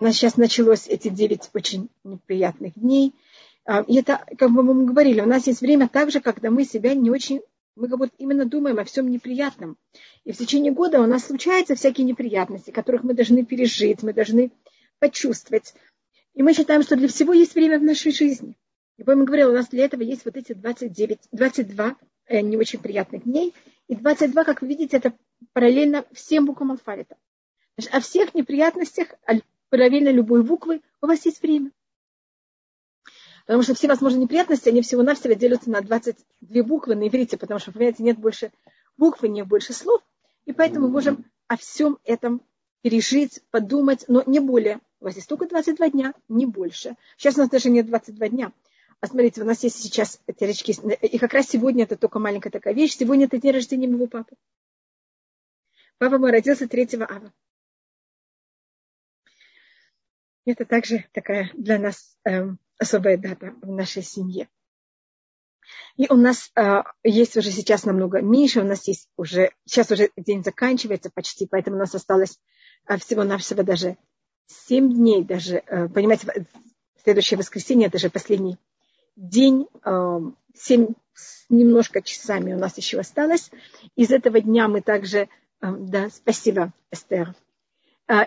У нас сейчас началось эти девять очень неприятных дней. А, и это, как бы мы говорили, у нас есть время также, когда мы себя не очень, мы как будто именно думаем о всем неприятном. И в течение года у нас случаются всякие неприятности, которых мы должны пережить, мы должны почувствовать. И мы считаем, что для всего есть время в нашей жизни. И помню, говорила, у нас для этого есть вот эти 29, 22 э, не очень приятных дней. И 22, как вы видите, это параллельно всем буквам алфавита. О всех неприятностях, параллельно любой буквы, у вас есть время. Потому что все возможные неприятности, они всего-навсего делятся на 22 буквы на иврите, потому что, понимаете, нет больше букв, нет больше слов. И поэтому мы можем о всем этом пережить, подумать, но не более. У вас есть только 22 дня, не больше. Сейчас у нас даже нет 22 дня. А смотрите, у нас есть сейчас эти речки, и как раз сегодня это только маленькая такая вещь. Сегодня это день рождения моего папы. Папа мой родился 3 ава. Это также такая для нас эм, особая дата в нашей семье. И у нас э, есть уже сейчас намного меньше, у нас есть уже, сейчас уже день заканчивается почти, поэтому у нас осталось э, всего-навсего даже 7 дней, даже, э, понимаете, следующее воскресенье, это же последний день, э, 7 с немножко часами у нас еще осталось. Из этого дня мы также, э, да, спасибо, Эстер, э,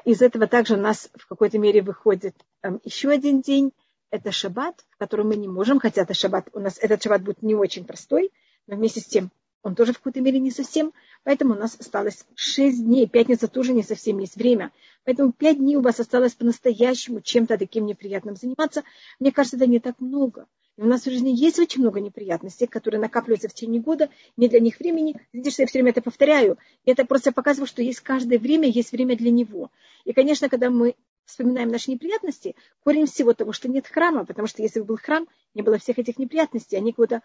из этого также у нас в какой-то мере выходит э, еще один день, это шаббат, в котором мы не можем, хотя это шаббат, у нас этот шаббат будет не очень простой, но вместе с тем он тоже в какой-то мере не совсем, поэтому у нас осталось 6 дней, пятница тоже не совсем есть время, поэтому 5 дней у вас осталось по-настоящему чем-то таким неприятным заниматься. Мне кажется, это не так много. И у нас в жизни есть очень много неприятностей, которые накапливаются в течение года, не для них времени. Видите, что я все время это повторяю. И это просто показывает, что есть каждое время, есть время для него. И, конечно, когда мы вспоминаем наши неприятности, корень всего того, что нет храма, потому что если бы был храм, не было всех этих неприятностей, они какие-то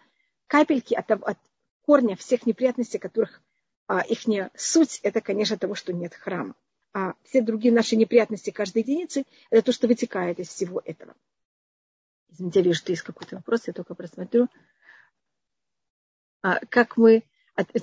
капельки от, от корня всех неприятностей, которых а, их суть, это, конечно, того, что нет храма. А все другие наши неприятности каждой единицы, это то, что вытекает из всего этого. Извините, я вижу, что есть какой-то вопрос, я только просмотрю. А, как мы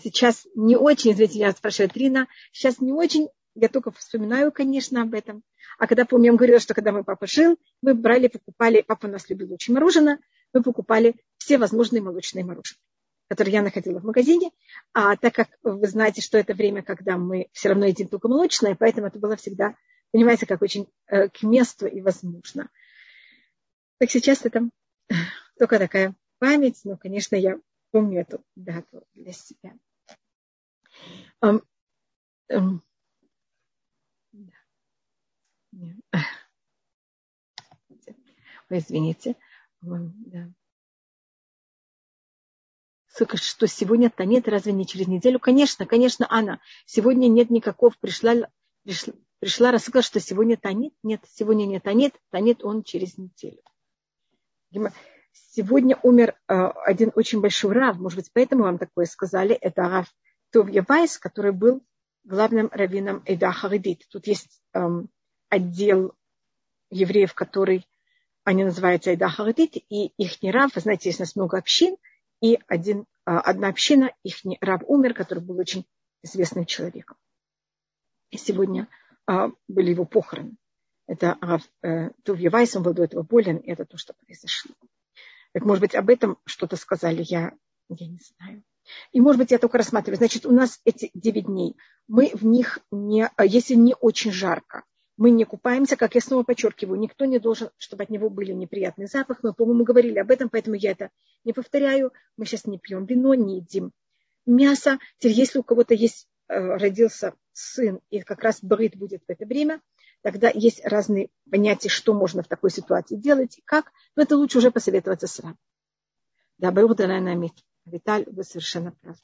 сейчас не очень, извините, меня спрашивает Рина, сейчас не очень я только вспоминаю, конечно, об этом. А когда, помню, я вам говорила, что когда мой папа жил, мы брали, покупали, папа у нас любил очень мороженое, мы покупали все возможные молочные мороженое, которые я находила в магазине. А так как вы знаете, что это время, когда мы все равно едим только молочное, поэтому это было всегда, понимаете, как очень э, к месту и возможно. Так сейчас это только такая память, но, конечно, я помню эту дату для себя. Вы извините. Да. Что сегодня Танет, разве не через неделю? Конечно, конечно, Анна. Сегодня нет никакого. Пришла, пришла, пришла рассказала, что сегодня Танет. Нет, сегодня не Танет. Танет он через неделю. Сегодня умер э, один очень большой рав. Может быть, поэтому вам такое сказали. Это рав Товья Вайс, который был главным раввином Эда Харидит. Тут есть эм, отдел евреев, который они называются Айда Харадит, и их не раб, вы знаете, есть у нас много общин, и один, а, одна община, их раб умер, который был очень известным человеком. И сегодня а, были его похороны. Это Рав э, Тувья Вайс, он был до этого болен, и это то, что произошло. Так, может быть, об этом что-то сказали, я, я не знаю. И, может быть, я только рассматриваю. Значит, у нас эти 9 дней. Мы в них не, а, если не очень жарко, мы не купаемся, как я снова подчеркиваю, никто не должен, чтобы от него были неприятный запах. Мы, по-моему, говорили об этом, поэтому я это не повторяю. Мы сейчас не пьем вино, не едим мясо. Теперь, если у кого-то есть, э, родился сын, и как раз брит будет в это время, тогда есть разные понятия, что можно в такой ситуации делать и как. Но это лучше уже посоветоваться с вами. Да, Барух Виталь, вы совершенно правы.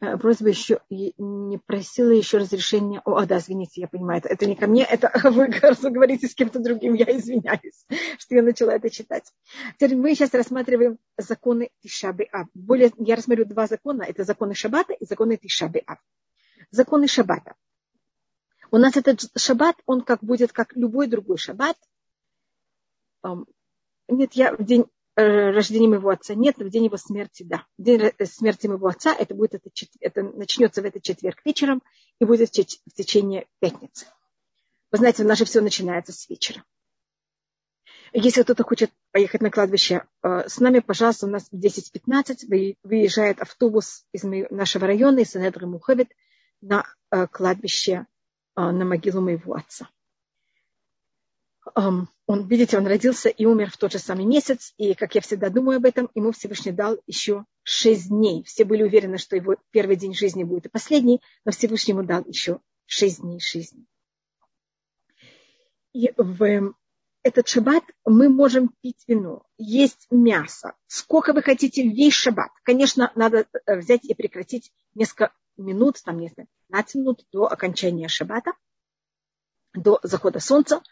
Э, просьба еще не просила еще разрешения. О, да, извините, я понимаю, это, это не ко мне, это вы говорите с кем-то другим, я извиняюсь, что я начала это читать. Теперь мы сейчас рассматриваем законы Тишабы Ав. Более, я рассмотрю два закона, это законы Шаббата и законы Тишабы Ав. Законы Шаббата. У нас этот шаббат, он как будет, как любой другой шаббат. Нет, я в день Э, рождения моего отца нет, в день его смерти да. В день э, смерти моего отца это будет это, это начнется в этот четверг вечером и будет в течение пятницы. Вы знаете, у нас же все начинается с вечера. Если кто-то хочет поехать на кладбище э, с нами, пожалуйста, у нас в 10.15 выезжает автобус из нашего района, из Энедры Мухавит, на кладбище, на могилу моего отца. Он, видите, он родился и умер в тот же самый месяц, и, как я всегда думаю об этом, ему Всевышний дал еще шесть дней. Все были уверены, что его первый день жизни будет и последний, но Всевышний ему дал еще шесть дней жизни. И в этот шаббат мы можем пить вино, есть мясо. Сколько вы хотите весь шаббат. Конечно, надо э, взять и прекратить несколько минут, там, не знаю, 15 минут до окончания шаббата, до захода солнца.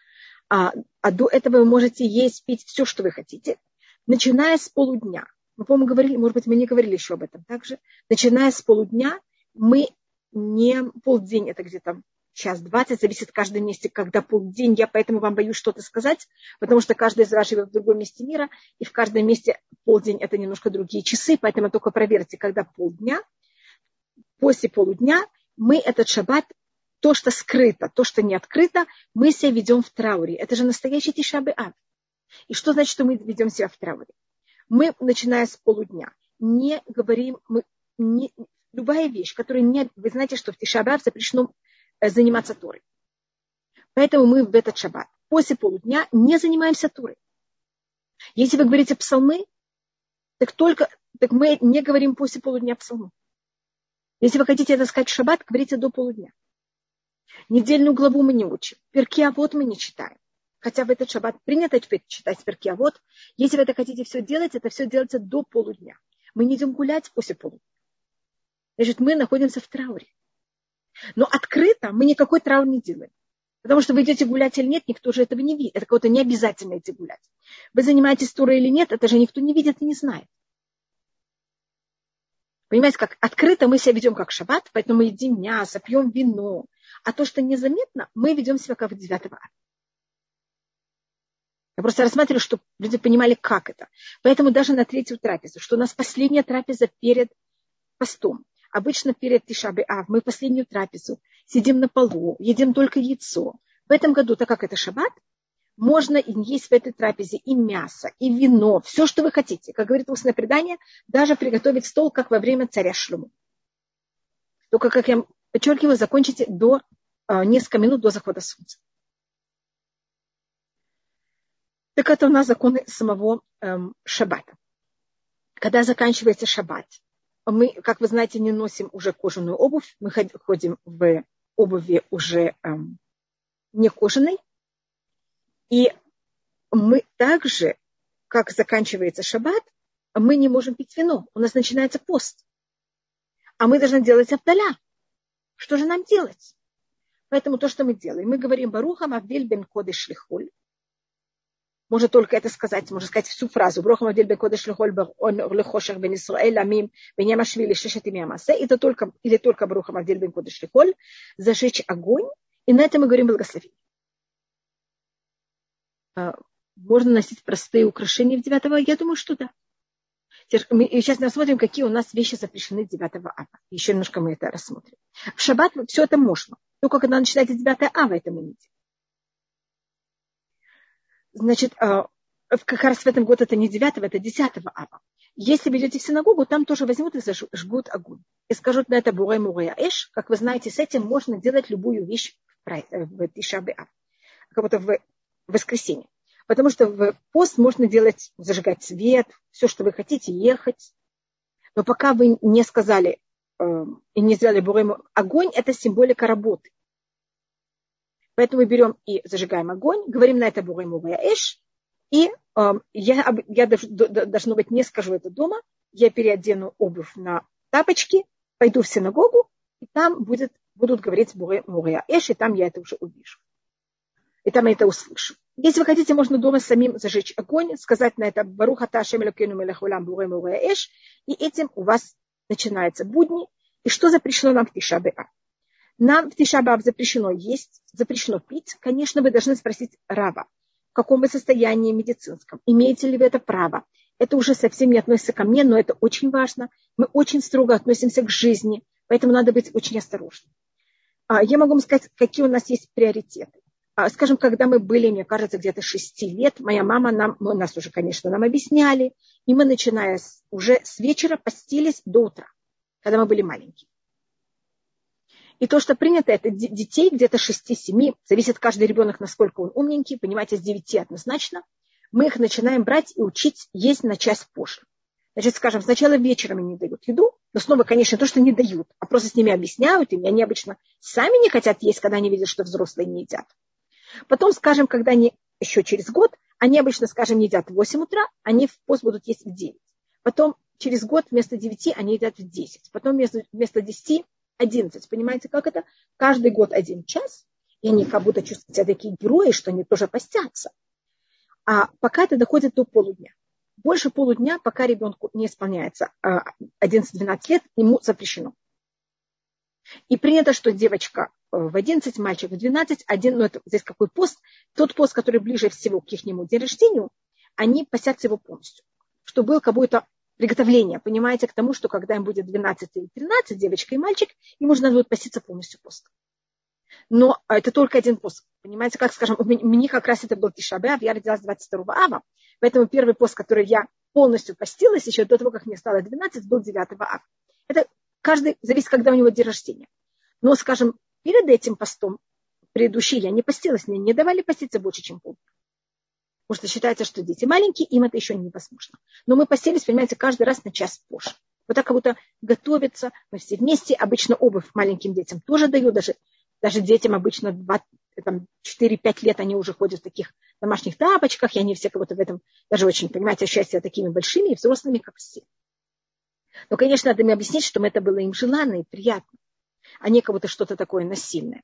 А, а до этого вы можете есть, пить все, что вы хотите, начиная с полудня. Мы, по-моему, говорили, может быть, мы не говорили еще об этом также. Начиная с полудня мы не полдень, это где-то час двадцать, зависит в каждом месте, когда полдень. Я поэтому вам боюсь что-то сказать, потому что каждый из вас живет в другом месте мира, и в каждом месте полдень это немножко другие часы, поэтому только проверьте, когда полдня. После полудня мы этот шаббат, то, что скрыто, то, что не открыто, мы себя ведем в трауре. Это же настоящий тишабы ад. И что значит, что мы ведем себя в трауре? Мы, начиная с полудня, не говорим, мы не, любая вещь, которая не... Вы знаете, что в Тишабав запрещено Э, заниматься Торой. Поэтому мы в этот шаббат после полудня не занимаемся Торой. Если вы говорите псалмы, так только так мы не говорим после полудня псалмы. Если вы хотите это сказать в шаббат, говорите до полудня. Недельную главу мы не учим. Перки а вот мы не читаем. Хотя в этот шаббат принято читать перки а вот. Если вы это хотите все делать, это все делается до полудня. Мы не идем гулять после полудня. Значит, мы находимся в трауре. Но открыто мы никакой траур не делаем. Потому что вы идете гулять или нет, никто же этого не видит. Это кого-то не обязательно идти гулять. Вы занимаетесь турой или нет, это же никто не видит и не знает. Понимаете, как открыто мы себя ведем как шаббат, поэтому мы едим мясо, пьем вино. А то, что незаметно, мы ведем себя как в 9 ада. Я просто рассматриваю, чтобы люди понимали, как это. Поэтому даже на третью трапезу, что у нас последняя трапеза перед постом. Обычно перед Тишабы Ав мы последнюю трапезу сидим на полу, едим только яйцо. В этом году, так как это шаббат, можно есть в этой трапезе и мясо, и вино, все, что вы хотите. Как говорит устное предание, даже приготовить стол, как во время царя Шлюму. Только, как я подчеркиваю, закончите до э, несколько минут до захода солнца. Так это у нас законы самого эм, шаббата. Когда заканчивается шаббат, мы, как вы знаете, не носим уже кожаную обувь, мы ходим в обуви уже эм, не кожаной. И мы также, как заканчивается шаббат, мы не можем пить вино. У нас начинается пост. А мы должны делать авдаля. Что же нам делать? Поэтому то, что мы делаем, мы говорим Баруха Мавдиль бен Кодыш Лихоль, может только это сказать, можно сказать всю фразу. Брохам Адель Бекодеш Лехоль Лехошах Бен Исраэль Амим Беньямашвили Шешет Имямасе. Это только, или только Брохам Адель Бекодеш Лехоль зажечь огонь. И на это мы говорим благословение. А, можно носить простые украшения в 9 Я думаю, что да. Мы сейчас рассмотрим, какие у нас вещи запрещены 9 ава. Еще немножко мы это рассмотрим. В шаббат все это можно. Только когда начинается 9 ава, это мы не делаем. Значит, а, как раз в этом году это не 9 это 10 ава. Если вы идете в синагогу, там тоже возьмут и зажгут огонь. И скажут на это бурай мурая эш. Как вы знаете, с этим можно делать любую вещь в Тишабе Ав. Как будто в воскресенье. Потому что в пост можно делать, зажигать свет, все, что вы хотите, ехать. Но пока вы не сказали э, и не сделали бурай огонь, это символика работы. Поэтому мы берем и зажигаем огонь, говорим на это бугаймовая эш, и э, я, я должно быть не скажу это дома, я переодену обувь на тапочки, пойду в синагогу, и там будет, будут говорить бугаймовая эш, и там я это уже увижу. И там я это услышу. Если вы хотите, можно дома самим зажечь огонь, сказать на это Баруха Ташем Элокену Мелахулам Буре Эш, и этим у вас начинается будни. И что запрещено нам в Тишабеа? Нам в Тишабаб запрещено есть, запрещено пить. Конечно, вы должны спросить Рава, в каком вы состоянии медицинском, имеете ли вы это право. Это уже совсем не относится ко мне, но это очень важно. Мы очень строго относимся к жизни, поэтому надо быть очень осторожным. А, я могу вам сказать, какие у нас есть приоритеты. А, скажем, когда мы были, мне кажется, где-то 6 лет, моя мама нам, мы, нас уже, конечно, нам объясняли, и мы, начиная с, уже с вечера, постились до утра, когда мы были маленькие. И то, что принято, это детей где-то 6-7, зависит каждый ребенок, насколько он умненький, понимаете, с 9 однозначно, мы их начинаем брать и учить есть на час позже. Значит, скажем, сначала вечером не дают еду, но снова, конечно, то, что не дают, а просто с ними объясняют, и они обычно сами не хотят есть, когда они видят, что взрослые не едят. Потом, скажем, когда они еще через год, они обычно, скажем, едят в 8 утра, они в пост будут есть в 9. Потом через год вместо 9 они едят в 10. Потом вместо, вместо 10 11. Понимаете, как это? Каждый год один час, и они как будто чувствуют себя такие герои, что они тоже постятся. А пока это доходит до полудня больше полудня, пока ребенку не исполняется 11-12 а, лет, ему запрещено. И принято, что девочка э, в 11, мальчик в 12, один, ну это здесь какой пост, тот пост, который ближе всего к их день рождения, они постятся его полностью. Что было какое-то приготовление, понимаете, к тому, что когда им будет 12 или 13, девочка и мальчик, им нужно будет поститься полностью пост. Но это только один пост. Понимаете, как, скажем, у меня как раз это был Тишабе, я родилась 22 ава, Поэтому первый пост, который я полностью постилась, еще до того, как мне стало 12, был 9 ава. Это каждый зависит, когда у него день рождения. Но, скажем, перед этим постом, предыдущий, я не постилась, мне не давали поститься больше, чем полдня. Потому что считается, что дети маленькие, им это еще невозможно. Но мы постились, понимаете, каждый раз на час позже. Вот так как будто готовятся, мы все вместе. Обычно обувь маленьким детям тоже дают, даже, даже детям обычно 2, там, 4-5 лет они уже ходят в таких домашних тапочках, и они все кого-то в этом даже очень, понимаете, счастье такими большими и взрослыми, как все. Но, конечно, надо им объяснить, что это было им желанно и приятно, а не кого-то что-то такое насильное.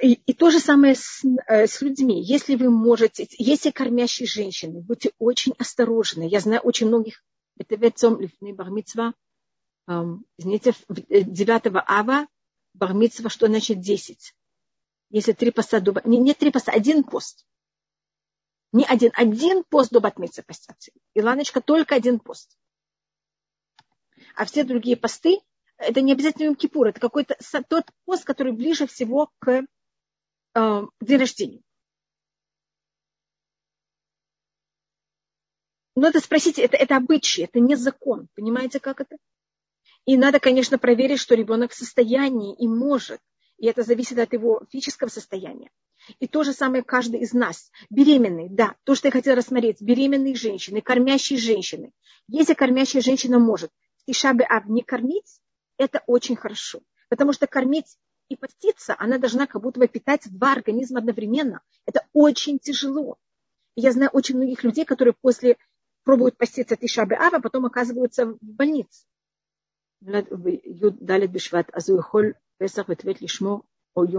И, и то же самое с, э, с людьми. Если вы можете, если кормящие женщины, будьте очень осторожны. Я знаю очень многих, извините, 9 э, ава, бармицва, что значит 10? если три поста до... Не, не три поста, один пост. Не один, один пост до батмицы постятся. Иланочка только один пост. А все другие посты, это не обязательно Йом Кипур, это какой-то тот пост, который ближе всего к э, день рождения. Но это спросите, это, это обычай, это не закон. Понимаете, как это? И надо, конечно, проверить, что ребенок в состоянии и может и это зависит от его физического состояния. И то же самое каждый из нас. Беременный, да, то, что я хотела рассмотреть, беременные женщины, кормящие женщины. Если кормящая женщина может в Тишабе Ав не кормить, это очень хорошо. Потому что кормить и поститься, она должна как будто бы питать два организма одновременно. Это очень тяжело. И я знаю очень многих людей, которые после пробуют поститься Тишабе Ава, потом оказываются в больнице.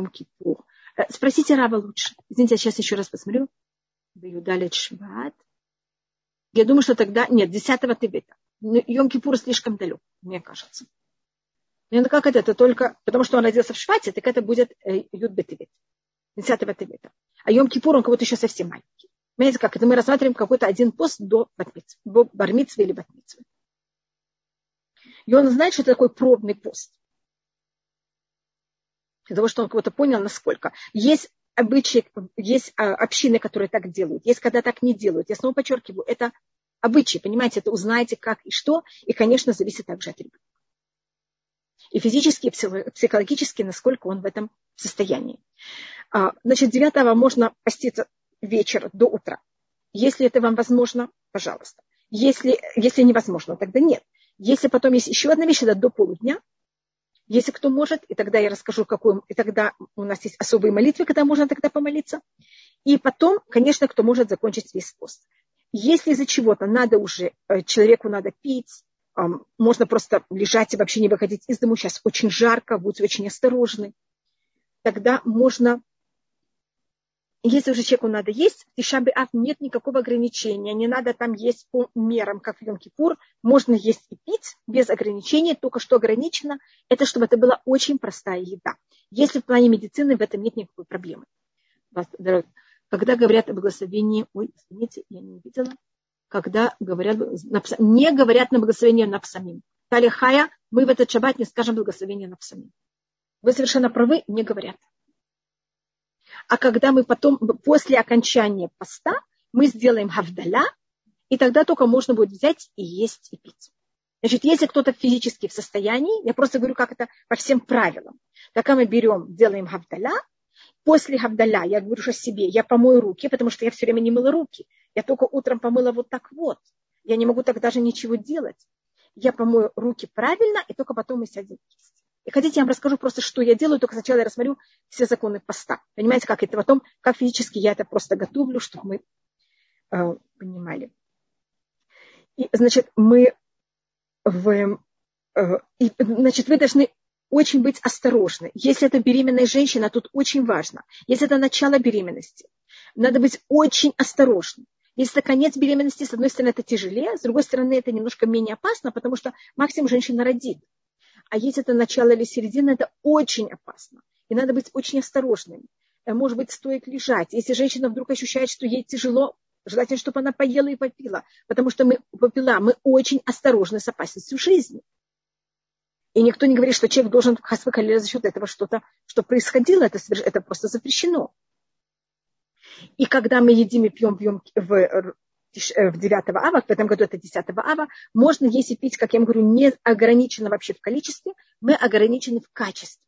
Кипур. Спросите Рава лучше. Извините, я сейчас еще раз посмотрю. Я думаю, что тогда... Нет, 10-го Тевета. Йом Кипур слишком далек, мне кажется. Ну, как это? Это только... Потому что он родился в Швате, так это будет Юд Бетевет. 10-го Тевета. А Йом Кипур, он как будто еще совсем маленький. Понимаете, как это? Мы рассматриваем какой-то один пост до бармитсвы или батмитсвы. И он знает, что это такой пробный пост для того, чтобы он кого-то понял, насколько. Есть обычаи, есть а, общины, которые так делают, есть когда так не делают. Я снова подчеркиваю, это обычаи, понимаете, это узнаете как и что, и, конечно, зависит также от ребенка. И физически, и психологически, насколько он в этом состоянии. А, значит, 9 можно поститься вечер до утра. Если это вам возможно, пожалуйста. Если, если невозможно, тогда нет. Если потом есть еще одна вещь, это до полудня, если кто может, и тогда я расскажу, какой, и тогда у нас есть особые молитвы, когда можно тогда помолиться. И потом, конечно, кто может закончить весь пост. Если из-за чего-то надо уже, э, человеку надо пить, можно просто лежать и вообще не выходить из дома. Сейчас очень жарко, будьте очень осторожны. Тогда можно если уже человеку надо есть, в Тишабе Ав нет никакого ограничения, не надо там есть по мерам, как в Йом-Кипур, можно есть и пить без ограничений, только что ограничено, это чтобы это была очень простая еда. Если в плане медицины в этом нет никакой проблемы. Когда говорят о благословении, ой, извините, я не видела, когда говорят, не говорят на благословение на псамим. Талихая, мы в этот шаббат не скажем благословение на псамим. Вы совершенно правы, не говорят. а когда мы потом, после окончания поста, мы сделаем хавдаля, и тогда только можно будет взять и есть и пить. Значит, если кто-то физически в состоянии, я просто говорю, как это по всем правилам. Тогда мы берем, делаем хавдаля, после хавдаля я говорю о себе, я помою руки, потому что я все время не мыла руки. Я только утром помыла вот так вот. Я не могу так даже ничего делать. Я помою руки правильно, и только потом мы сядем есть. И хотите, я вам расскажу просто, что я делаю, только сначала я рассмотрю все законы поста. Понимаете, как это потом, как физически я это просто готовлю, чтобы мы э, понимали. И, значит, мы в, э, и, значит, вы должны очень быть осторожны. Если это беременная женщина, тут очень важно. Если это начало беременности, надо быть очень осторожным. Если это конец беременности, с одной стороны, это тяжелее, с другой стороны, это немножко менее опасно, потому что максимум женщина родит. А если это начало или середина, это очень опасно. И надо быть очень осторожным. Э, может быть, стоит лежать. Если женщина вдруг ощущает, что ей тяжело, желательно, чтобы она поела и попила. Потому что мы попила, мы очень осторожны с опасностью жизни. И никто не говорит, что человек должен хасвакалия за счет этого что-то, что происходило, это, это просто запрещено. И когда мы едим и пьем, пьем в Э, в 9 ава, в этом году это 10 ава, можно есть и пить, как я говорю, не ограничено вообще в количестве, мы ограничены в качестве.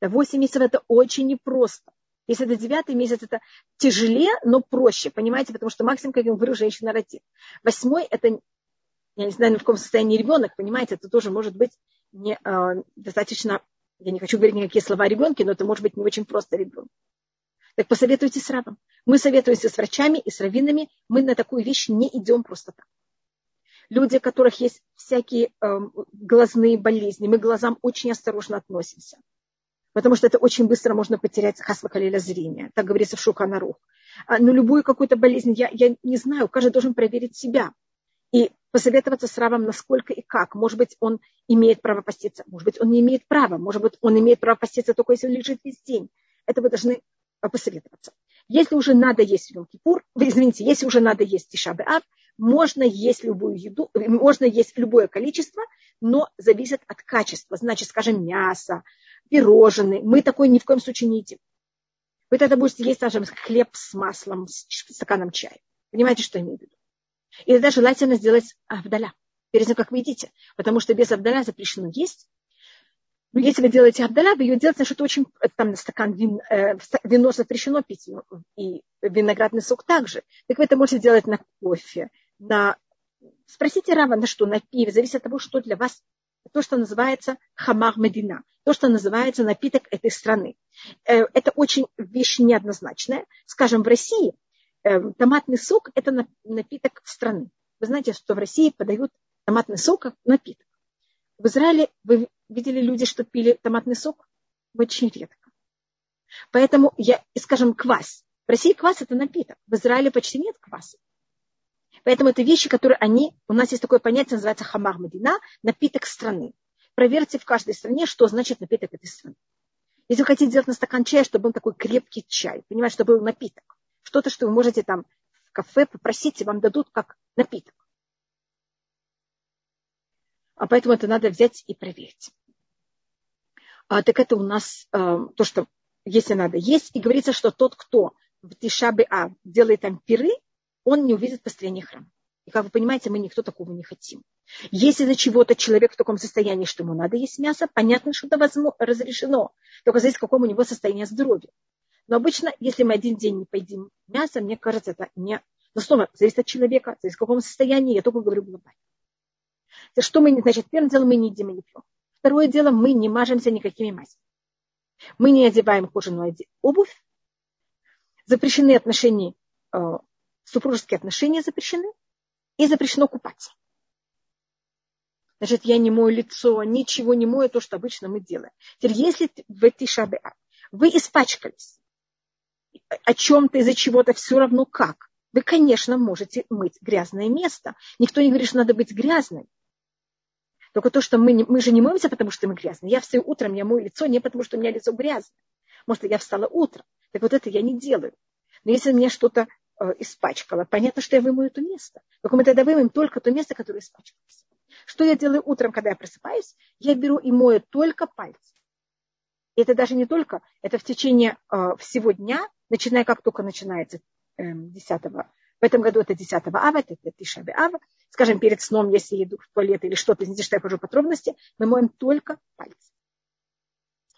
8 месяцев это очень непросто. Если это девятый месяц, это тяжелее, но проще, понимаете, потому что максимум, как я говорю, женщина родит. Восьмой это, я не знаю, в каком состоянии ребенок, понимаете, это тоже может быть не, э, достаточно, я не хочу говорить никакие слова о ребенке, но это может быть не очень просто ребенок. Так посоветуйте с рабом. Мы советуемся с врачами и с раввинами. Мы на такую вещь не идем просто так. Люди, у которых есть всякие э, глазные болезни, мы к глазам очень осторожно относимся. Потому что это очень быстро можно потерять хасвакалиля зрения. Так говорится в Шуханарух. А, но любую какую-то болезнь, я, я не знаю, каждый должен проверить себя. И посоветоваться с Равом, насколько и как. Может быть, он имеет право поститься, может быть, он не имеет права, может быть, он имеет право поститься только если он лежит весь день. Это вы должны посоветоваться. Если уже надо есть Йом-Кипур, извините, если уже надо есть Тишабе Ав, можно есть любую еду, можно есть любое количество, но зависит от качества. Значит, скажем, мясо, пирожные. Мы такое ни в коем случае не едим. Вы тогда будете есть, скажем, хлеб с маслом, с стаканом чая. Понимаете, что я имею в виду? И тогда желательно сделать авдаля перед тем, как вы едите. Потому что без авдаля запрещено есть, но ну, если вы делаете абдаля, вы ее делаете, что-то очень, там на стакан вин, э, вино запрещено пить, и виноградный сок также. Так вы это можете делать на кофе, на... Спросите Рава, на что, на пиво, зависит от того, что для вас то, что называется хамар медина, то, что называется напиток этой страны. Э, это очень вещь неоднозначная. Скажем, в России томатный сок – это напиток страны. Вы знаете, что в России подают томатный сок как напиток. В Израиле вы видели люди, что пили томатный сок? Очень редко. Поэтому я, скажем, квас. В России квас это напиток. В Израиле почти нет кваса. Поэтому это вещи, которые они, у нас есть такое понятие, называется хамар медина, напиток страны. Проверьте в каждой стране, что значит напиток этой страны. Если вы хотите сделать на стакан чая, чтобы был такой крепкий чай, понимаете, чтобы был напиток. Что-то, что вы можете там в кафе попросить, и вам дадут как напиток. А поэтому это надо взять и проверить. А, так это у нас а, то, что если надо есть. И говорится, что тот, кто в Тишабе А делает там пиры, он не увидит построение храма. И как вы понимаете, мы никто такого не хотим. Если за чего-то человек в таком состоянии, что ему надо есть мясо, понятно, что это возможно, разрешено. Только зависит, в у него состояние здоровья. Но обычно, если мы один день не поедим мясо, мне кажется, это не... Но снова, зависит от человека, зависит в каком состоянии, я только говорю глобально. Что мы, значит, первым делом мы не едим и не пьем. Второе дело, мы не мажемся никакими мазями. Мы не одеваем кожаную обувь. Запрещены отношения, э, супружеские отношения запрещены. И запрещено купаться. Значит, я не мою лицо, ничего не мою, то, что обычно мы делаем. Теперь, если в эти шабы вы испачкались о чем-то из-за чего-то, все равно как, вы, конечно, можете мыть грязное место. Никто не говорит, что надо быть грязным. Только то, что мы, не, мы же не моемся, потому что мы грязные. Я встаю утром, я мою лицо не потому, что у меня лицо грязное. Может, я встала утром. Так вот это я не делаю. Но если меня что-то э, испачкало, понятно, что я вымою это место. Только мы тогда вымоем только то место, которое испачкалось. Что я делаю утром, когда я просыпаюсь? Я беру и мою только пальцы. И это даже не только, это в течение э, всего дня, начиная как только начинается э, 10 в этом году это 10 ава, это Тишаби ава. Скажем, перед сном, если я иду в туалет или что-то, извините, что я хожу подробности, мы моем только пальцы.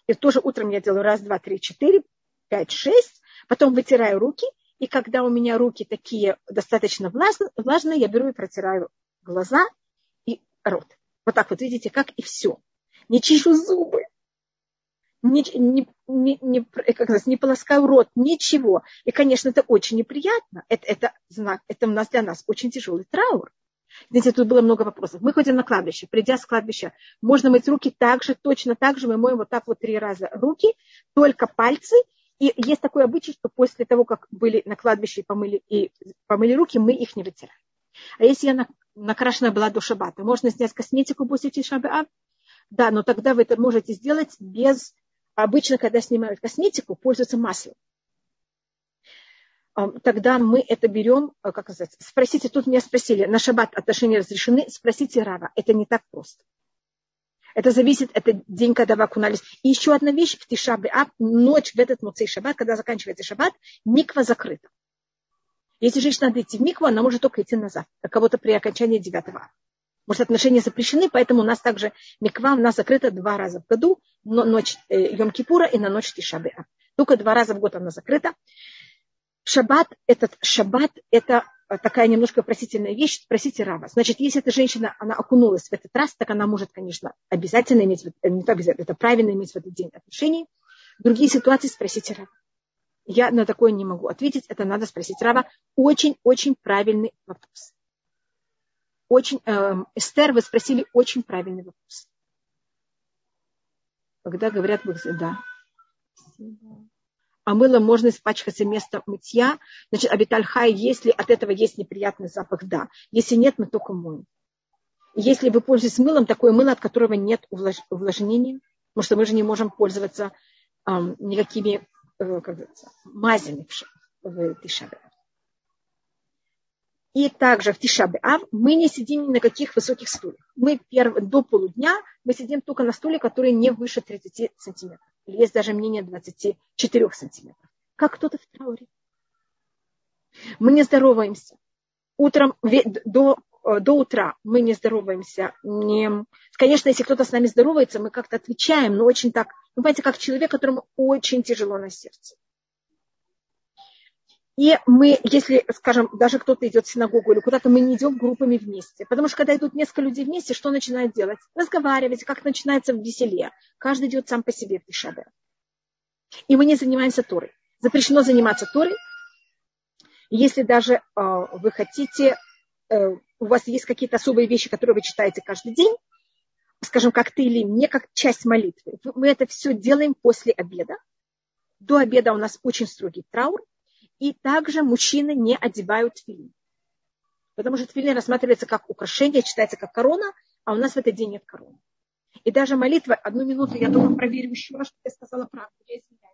И тоже утром я делаю раз, два, три, четыре, пять, шесть. Потом вытираю руки. И когда у меня руки такие достаточно влажные, я беру и протираю глаза и рот. Вот так вот, видите, как и все. Не чищу зубы, не, не, не, не, как сказать, не полоскаю рот, ничего. И, конечно, это очень неприятно. Это, это знак, это у нас для нас очень тяжелый траур. Знаете, тут было много вопросов. Мы ходим на кладбище, придя с кладбища, можно мыть руки так же, точно так же. Мы моем вот так вот три раза руки, только пальцы. И есть такой обычай, что после того, как были на кладбище и помыли, и помыли руки, мы их не вытираем. А если я накрашена была до шабата, можно снять косметику после тишаба? Да, но тогда вы это можете сделать без обычно, когда снимают косметику, пользуются маслом. Тогда мы это берем, э, как сказать, спросите, тут меня спросили, на шаббат отношения разрешены, спросите Рава, это не так просто. Это зависит, это день, когда вы окунались. И еще одна вещь, в Тишабе а ночь в этот муцей шаббат, когда заканчивается шаббат, миква закрыта. Если женщина надо идти в микву, она может только идти назад, а кого-то при окончании девятого может, отношения запрещены, поэтому у нас также миква у нас закрыта два раза в году, но ночь э, Йом-Кипура и на ночь Тишабеа. Только два раза в год она закрыта. Шаббат, этот шаббат, это такая немножко просительная вещь, спросите Рава. Значит, если эта женщина, она окунулась в этот раз, так она может, конечно, обязательно иметь, э, не то обязательно, это правильно иметь в этот день отношений. Другие ситуации спросите Рава. Я на такое не могу ответить, это надо спросить Рава. Очень-очень правильный вопрос очень, э, Эстер, вы спросили очень правильный вопрос. Когда говорят, да. А мылом можно испачкаться место мытья. Значит, абитальхай, если от этого есть неприятный запах, да. Если нет, мы только моем. Если вы пользуетесь мылом, такое мыло, от которого нет увлажнения, потому что мы же не можем пользоваться э, никакими э, как мазями в, в Тишабе. И также в Тишабеав мы не сидим ни на каких высоких стульях. Мы перв... до полудня мы сидим только на стуле, который не выше 30 сантиметров. Или есть даже мнение 24 сантиметров. Как кто-то в трауре. Мы не здороваемся. Утром до, э, до утра мы не здороваемся. Не... Конечно, если кто-то с нами здоровается, мы как-то отвечаем, но очень так, вы понимаете, как человек, которому очень тяжело на сердце. И мы, если, скажем, даже кто-то идет в синагогу или куда-то, мы не идем группами вместе. Потому что когда идут несколько людей вместе, что начинают делать? Разговаривать, как начинается в веселе. Каждый идет сам по себе в Тишабе. И мы не занимаемся Торой. Запрещено заниматься Торой. Если даже э, вы хотите, э, у вас есть какие-то особые вещи, которые вы читаете каждый день, скажем, как ты или не как часть молитвы, мы это все делаем после обеда. До обеда у нас очень строгий траур, и также мужчины не одевают тфилин. Потому что тфилин рассматривается как украшение, читается как корона, а у нас в этот день нет короны. И даже молитва, одну минуту я только проверю еще раз, что я сказала правду. Я извиняюсь.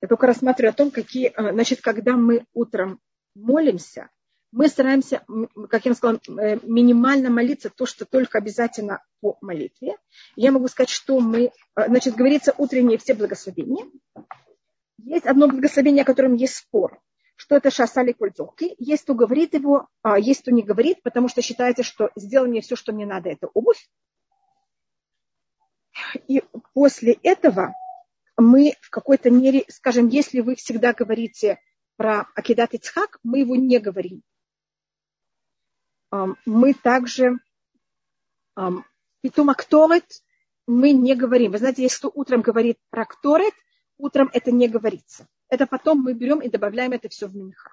Я только рассматриваю о том, какие, э, значит, когда мы утром молимся, мы стараемся, как я сказала, э, минимально молиться то, что только обязательно по молитве. Я могу сказать, что мы, э, значит, говорится утренние все благословения. Есть одно благословение, о котором есть спор, что это шасали культурки. Есть, кто говорит его, а есть, кто не говорит, потому что считается, что сделал мне все, что мне надо, это обувь. И после этого мы в какой-то мере, скажем, если вы всегда говорите про Акидат Ицхак, мы его не говорим мы также Питум Акторет мы не говорим. Вы знаете, если кто утром говорит про Акторет, утром это не говорится. Это потом мы берем и добавляем это все в Минха.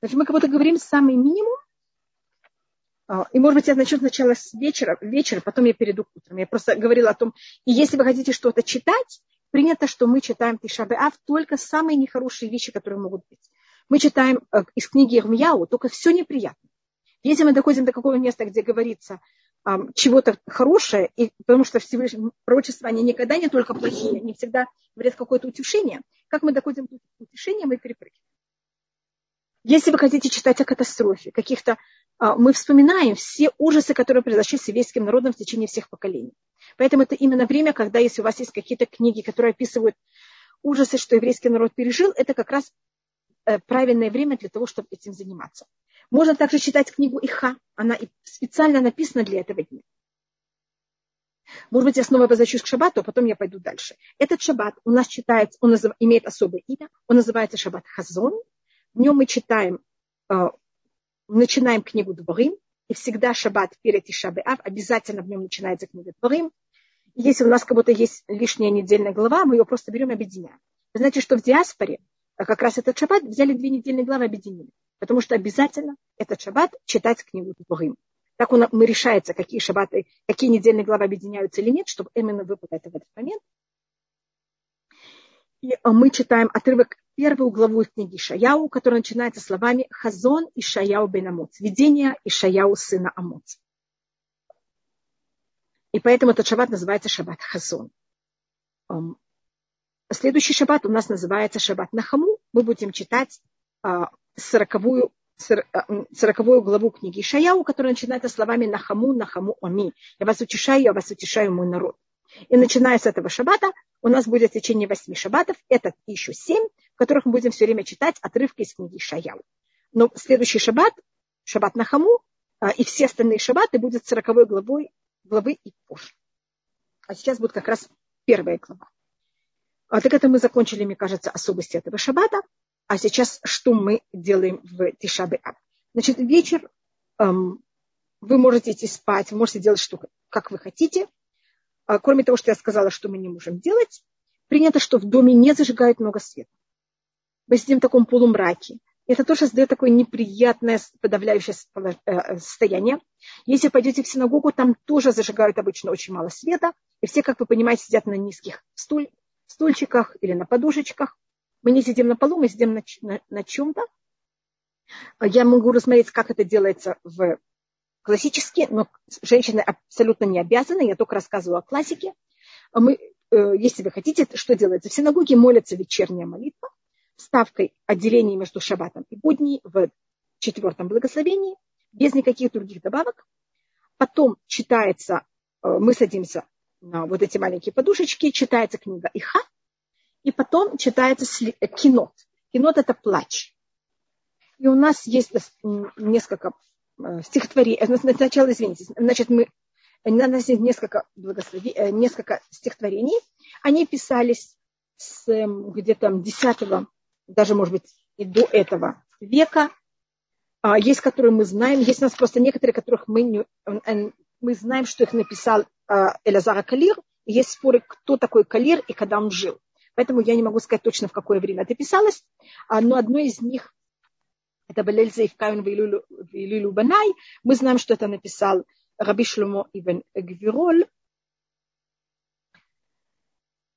Значит, мы как будто говорим самый минимум, а, и, может быть, я начну сначала с вечера, вечера, потом я перейду к утрам. Я просто говорила о том, и если вы хотите что-то читать, принято, что мы читаем Тишабе Ав только самые нехорошие вещи, которые могут быть. Мы читаем э, из книги Ирмияу, только все неприятно. Если мы доходим до какого места, где говорится чего-то хорошее, и, потому что Всевышний, пророчества, они никогда не только плохие, они всегда говорят какое-то утешение. Как мы доходим до утешения, мы перепрыгиваем. Если вы хотите читать о катастрофе, каких-то, а, мы вспоминаем все ужасы, которые произошли с еврейским народом в течение всех поколений. Поэтому это именно время, когда, если у вас есть какие-то книги, которые описывают ужасы, что еврейский народ пережил, это как раз правильное время для того, чтобы этим заниматься. Можно также читать книгу Иха. Она специально написана для этого дня. Может быть, я снова возвращусь к шаббату, а потом я пойду дальше. Этот шаббат у нас читается, он имеет особое имя. Он называется шаббат Хазон. В нем мы читаем, э, начинаем книгу Дворим. И всегда шаббат перед Ишабеав, обязательно в нем начинается книга Дворим. Если у нас как будто есть лишняя недельная глава, мы ее просто берем и объединяем. Вы знаете, что в диаспоре как раз этот шаббат взяли две недельные главы объединили. Потому что обязательно этот шаббат читать книгу Дворим. Так он, мы решается, какие шаббаты, какие недельные главы объединяются или нет, чтобы именно выпало это в этот момент. И а, мы читаем отрывок первую главу книги Шаяу, которая начинается словами «Хазон и Шаяу бен Амоц», «Видение и Шаяу сына Амоц». И поэтому этот шаббат называется шаббат Хазон. Следующий шаббат у нас называется шаббат Нахаму. Мы будем читать а, сороковую, сороковую главу книги Шаяу, которая начинается словами Нахаму, Нахаму, Оми. Я вас утешаю, я вас утешаю, мой народ. И начиная с этого шаббата, у нас будет в течение восьми шаббатов, этот и еще семь, в которых мы будем все время читать отрывки из книги Шаяу. Но следующий шаббат, шаббат Нахаму, а, и все остальные шаббаты будут сороковой главой, главы и позже. А сейчас будет как раз первая глава. А так это мы закончили, мне кажется, особости этого шаббата. А сейчас что мы делаем в Тишабе Ав? Значит, вечер эм, вы можете идти спать, вы можете делать что, как вы хотите. А, кроме того, что я сказала, что мы не можем делать, принято, что в доме не зажигают много света. Мы сидим в таком полумраке. Это тоже создает такое неприятное подавляющее э, состояние. Если пойдете в синагогу, там тоже зажигают обычно очень мало света. И все, как вы понимаете, сидят на низких стуль, стульчиках или на подушечках. Мы не сидим на полу, мы сидим на, на, на чем-то. Я могу рассмотреть, как это делается в классически, но женщины абсолютно не обязаны. Я только рассказываю о классике. Мы, э, если вы хотите, что делается? В синагоге молятся вечерняя молитва ставкой отделения между шаббатом и будней в четвертом благословении, без никаких других добавок. Потом читается, э, мы садимся вот эти маленькие подушечки, читается книга Иха, и потом читается э, кинот. Кинот – это плач. И у нас есть несколько э, стихотворений. Э, сначала, извините, значит, мы, у нас есть несколько, благослови, несколько стихотворений. Они писались с где-то 10 даже, может быть, и до этого века. А, есть, которые мы знаем, есть у нас просто некоторые, которых мы, не, мы знаем, что их написал Э, Элязара Калир. И есть споры, кто такой Калир и когда он жил. Поэтому я не могу сказать точно, в какое время это писалось. А, но одно из них, это Балельза Ивкаин Вилюлю Банай. Мы знаем, что это написал Раби Шлюмо Ибн Гвироль.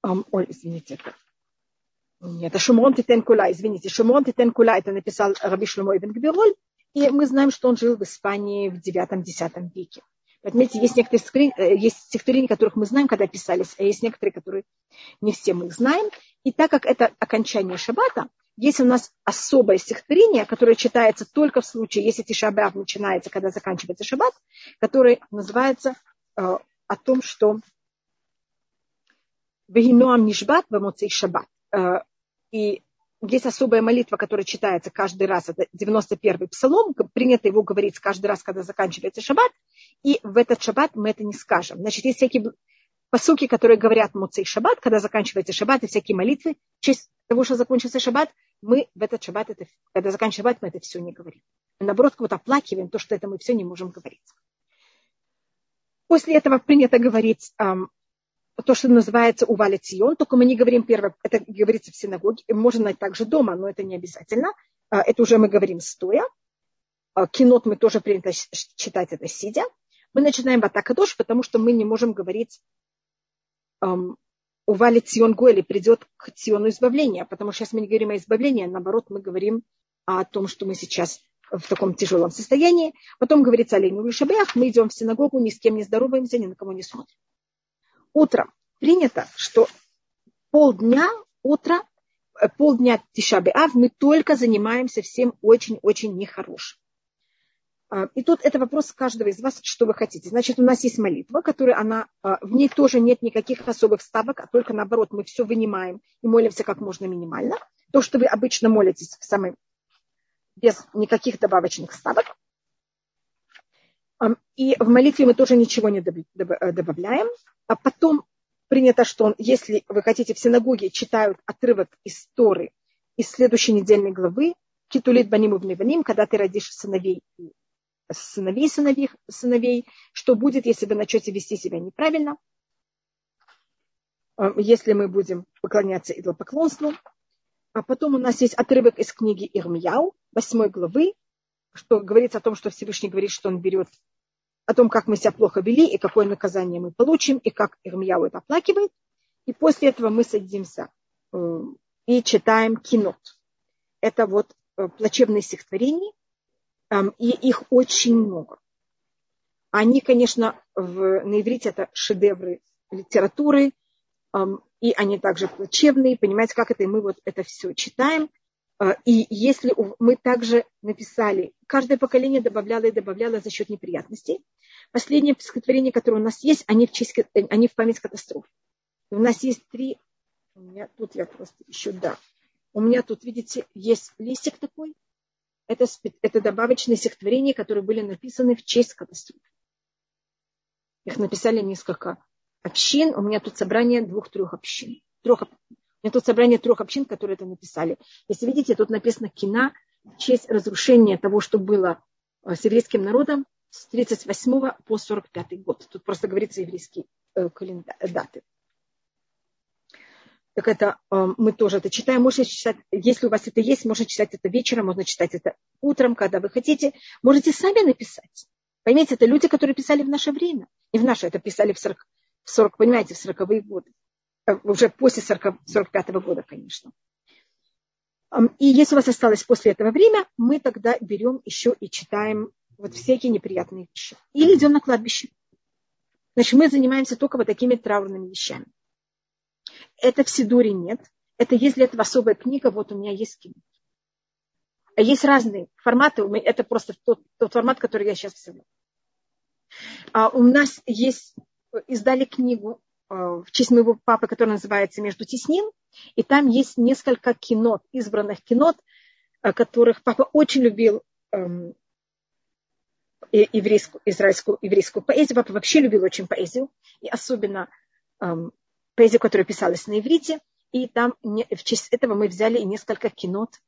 Ой, извините, это нет, это Шумрон Титен извините, Шумрон Титен это написал Раби Шлюмо Ибн Гвироль, и мы знаем, что он жил в Испании в 9-10 веке. Понимаете, есть некоторые стихотворения, э, есть стихотворения, которых мы знаем, когда писались, а есть некоторые, которые не все мы их знаем. И так как это окончание шаббата, есть у нас особое стихотворение, которое читается только в случае, если тишабав начинается, когда заканчивается шаббат, которое называется э, о том, что Вегиноам нишбат вамоцей шаббат. Э, и есть особая молитва, которая читается каждый раз, это 91-й псалом, принято его говорить каждый раз, когда заканчивается шаббат, и в этот шаббат мы это не скажем. Значит, есть всякие посуки, которые говорят Муцей шаббат, когда заканчивается шаббат, и всякие молитвы, в честь того, что закончился шаббат, мы в этот шаббат, это, когда заканчивается шаббат, мы это все не говорим. Мы, наоборот, как оплакиваем то, что это мы все не можем говорить. После этого принято говорить то, что называется увалицион, только мы не говорим первое, это говорится в синагоге, можно также дома, но это не обязательно. А, это уже мы говорим стоя. А, кинот мы тоже принято читать это сидя. Мы начинаем батакадош, потому что мы не можем говорить увалит Цион Гуэли, придет к Циону избавления, потому что сейчас мы не говорим о избавлении, а наоборот мы говорим о том, что мы сейчас в таком тяжелом состоянии. Потом говорится Алейну Лишабеях, мы идем в синагогу, ни с кем не здороваемся, ни на кого не смотрим. Утром принято, что полдня, утро, э, полдня Тишабеав мы только занимаемся всем очень-очень нехорошим. А, и тут это вопрос каждого из вас, что вы хотите. Значит, у нас есть молитва, которая она, а, в ней тоже нет никаких особых ставок, а только наоборот, мы все вынимаем и молимся как можно минимально. То, что вы обычно молитесь в самой, без никаких добавочных ставок. И в молитве мы тоже ничего не э, добавляем. А потом принято, что если вы хотите в синагоге, читают отрывок из Торы из следующей недельной главы, Китулит Баним Баним, когда ты родишь сыновей сыновей сыновей, сыновей, что будет, если вы начнете вести себя неправильно, если мы будем поклоняться идолопоклонству. А потом у нас есть отрывок из книги Ирмияу, восьмой главы, что говорится о том, что Всевышний говорит, что он берет о том, как мы себя плохо вели и какое наказание мы получим, и как Ирмияу это оплакивает. И после этого мы садимся э, и читаем кинот. Это вот э, плачевные стихотворения, и их очень много. Они, конечно, в, на иврите это шедевры литературы, и они также плачевные, понимаете, как это, и мы вот это все читаем. А, и если мы также написали, каждое поколение добавляло и добавляло за счет неприятностей. Последнее стихотворение, которое у нас есть, они в, честь, они в память катастроф. У нас есть три, у меня тут я просто еще, да, у меня тут, видите, есть листик такой, это, это добавочные стихотворения, которые были написаны в честь катастрофы. Их написали несколько общин. У меня тут собрание двух-трех общин. Трех, меня тут собрание трех общин, которые это написали. Если видите, тут написано «Кина» в честь разрушения того, что было э, с еврейским народом с 38 по 45 год. Тут просто говорится еврейские э, календарь, даты так это э, мы тоже это читаем. Можете читать, если у вас это есть, можно читать это вечером, можно читать это утром, когда вы хотите. Можете сами написать. Поймите, это люди, которые писали в наше время. Не в наше, это писали в 40, в 40 понимаете, в 40-е годы. Э, уже после 40, 45-го года, конечно. И если у вас осталось после этого время, мы тогда берем еще и читаем вот всякие неприятные вещи. Или идем на кладбище. Значит, мы занимаемся только вот такими траурными вещами. Это в Сидуре нет. Это если это особая книга, вот у меня есть книга. Есть разные форматы. Это просто тот, тот формат, который я сейчас взяла. А у нас есть, издали книгу в честь моего папы, которая называется «Между теснин». И там есть несколько кинот, избранных кинот, а, которых папа очень любил эм, еврейскую, израильскую еврейскую поэзию. Папа вообще любил очень поэзию. И особенно эм, поэзию, которая писалась на иврите, и там в честь этого мы взяли несколько кинот.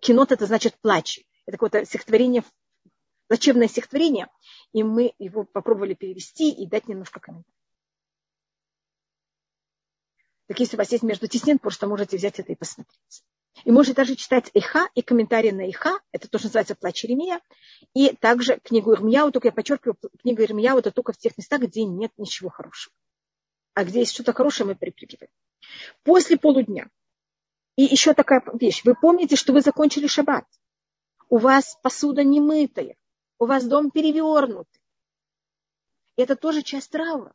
Кинот это значит плач. Это какое-то стихотворение, плачевное стихотворение, и мы его попробовали перевести и дать немножко комментариев. Так если у вас есть между теснин, просто можете взять это и посмотреть. И можете даже читать Иха и комментарии на Иха, это то, что называется Плач Иеремия, и также книгу Ирмияу, только я подчеркиваю, книгу Ирмияу это только в тех местах, где нет ничего хорошего а где есть что-то хорошее, мы перепрыгиваем. После полудня. И еще такая вещь. Вы помните, что вы закончили шаббат. У вас посуда не мытая. У вас дом перевернутый. Это тоже часть траура.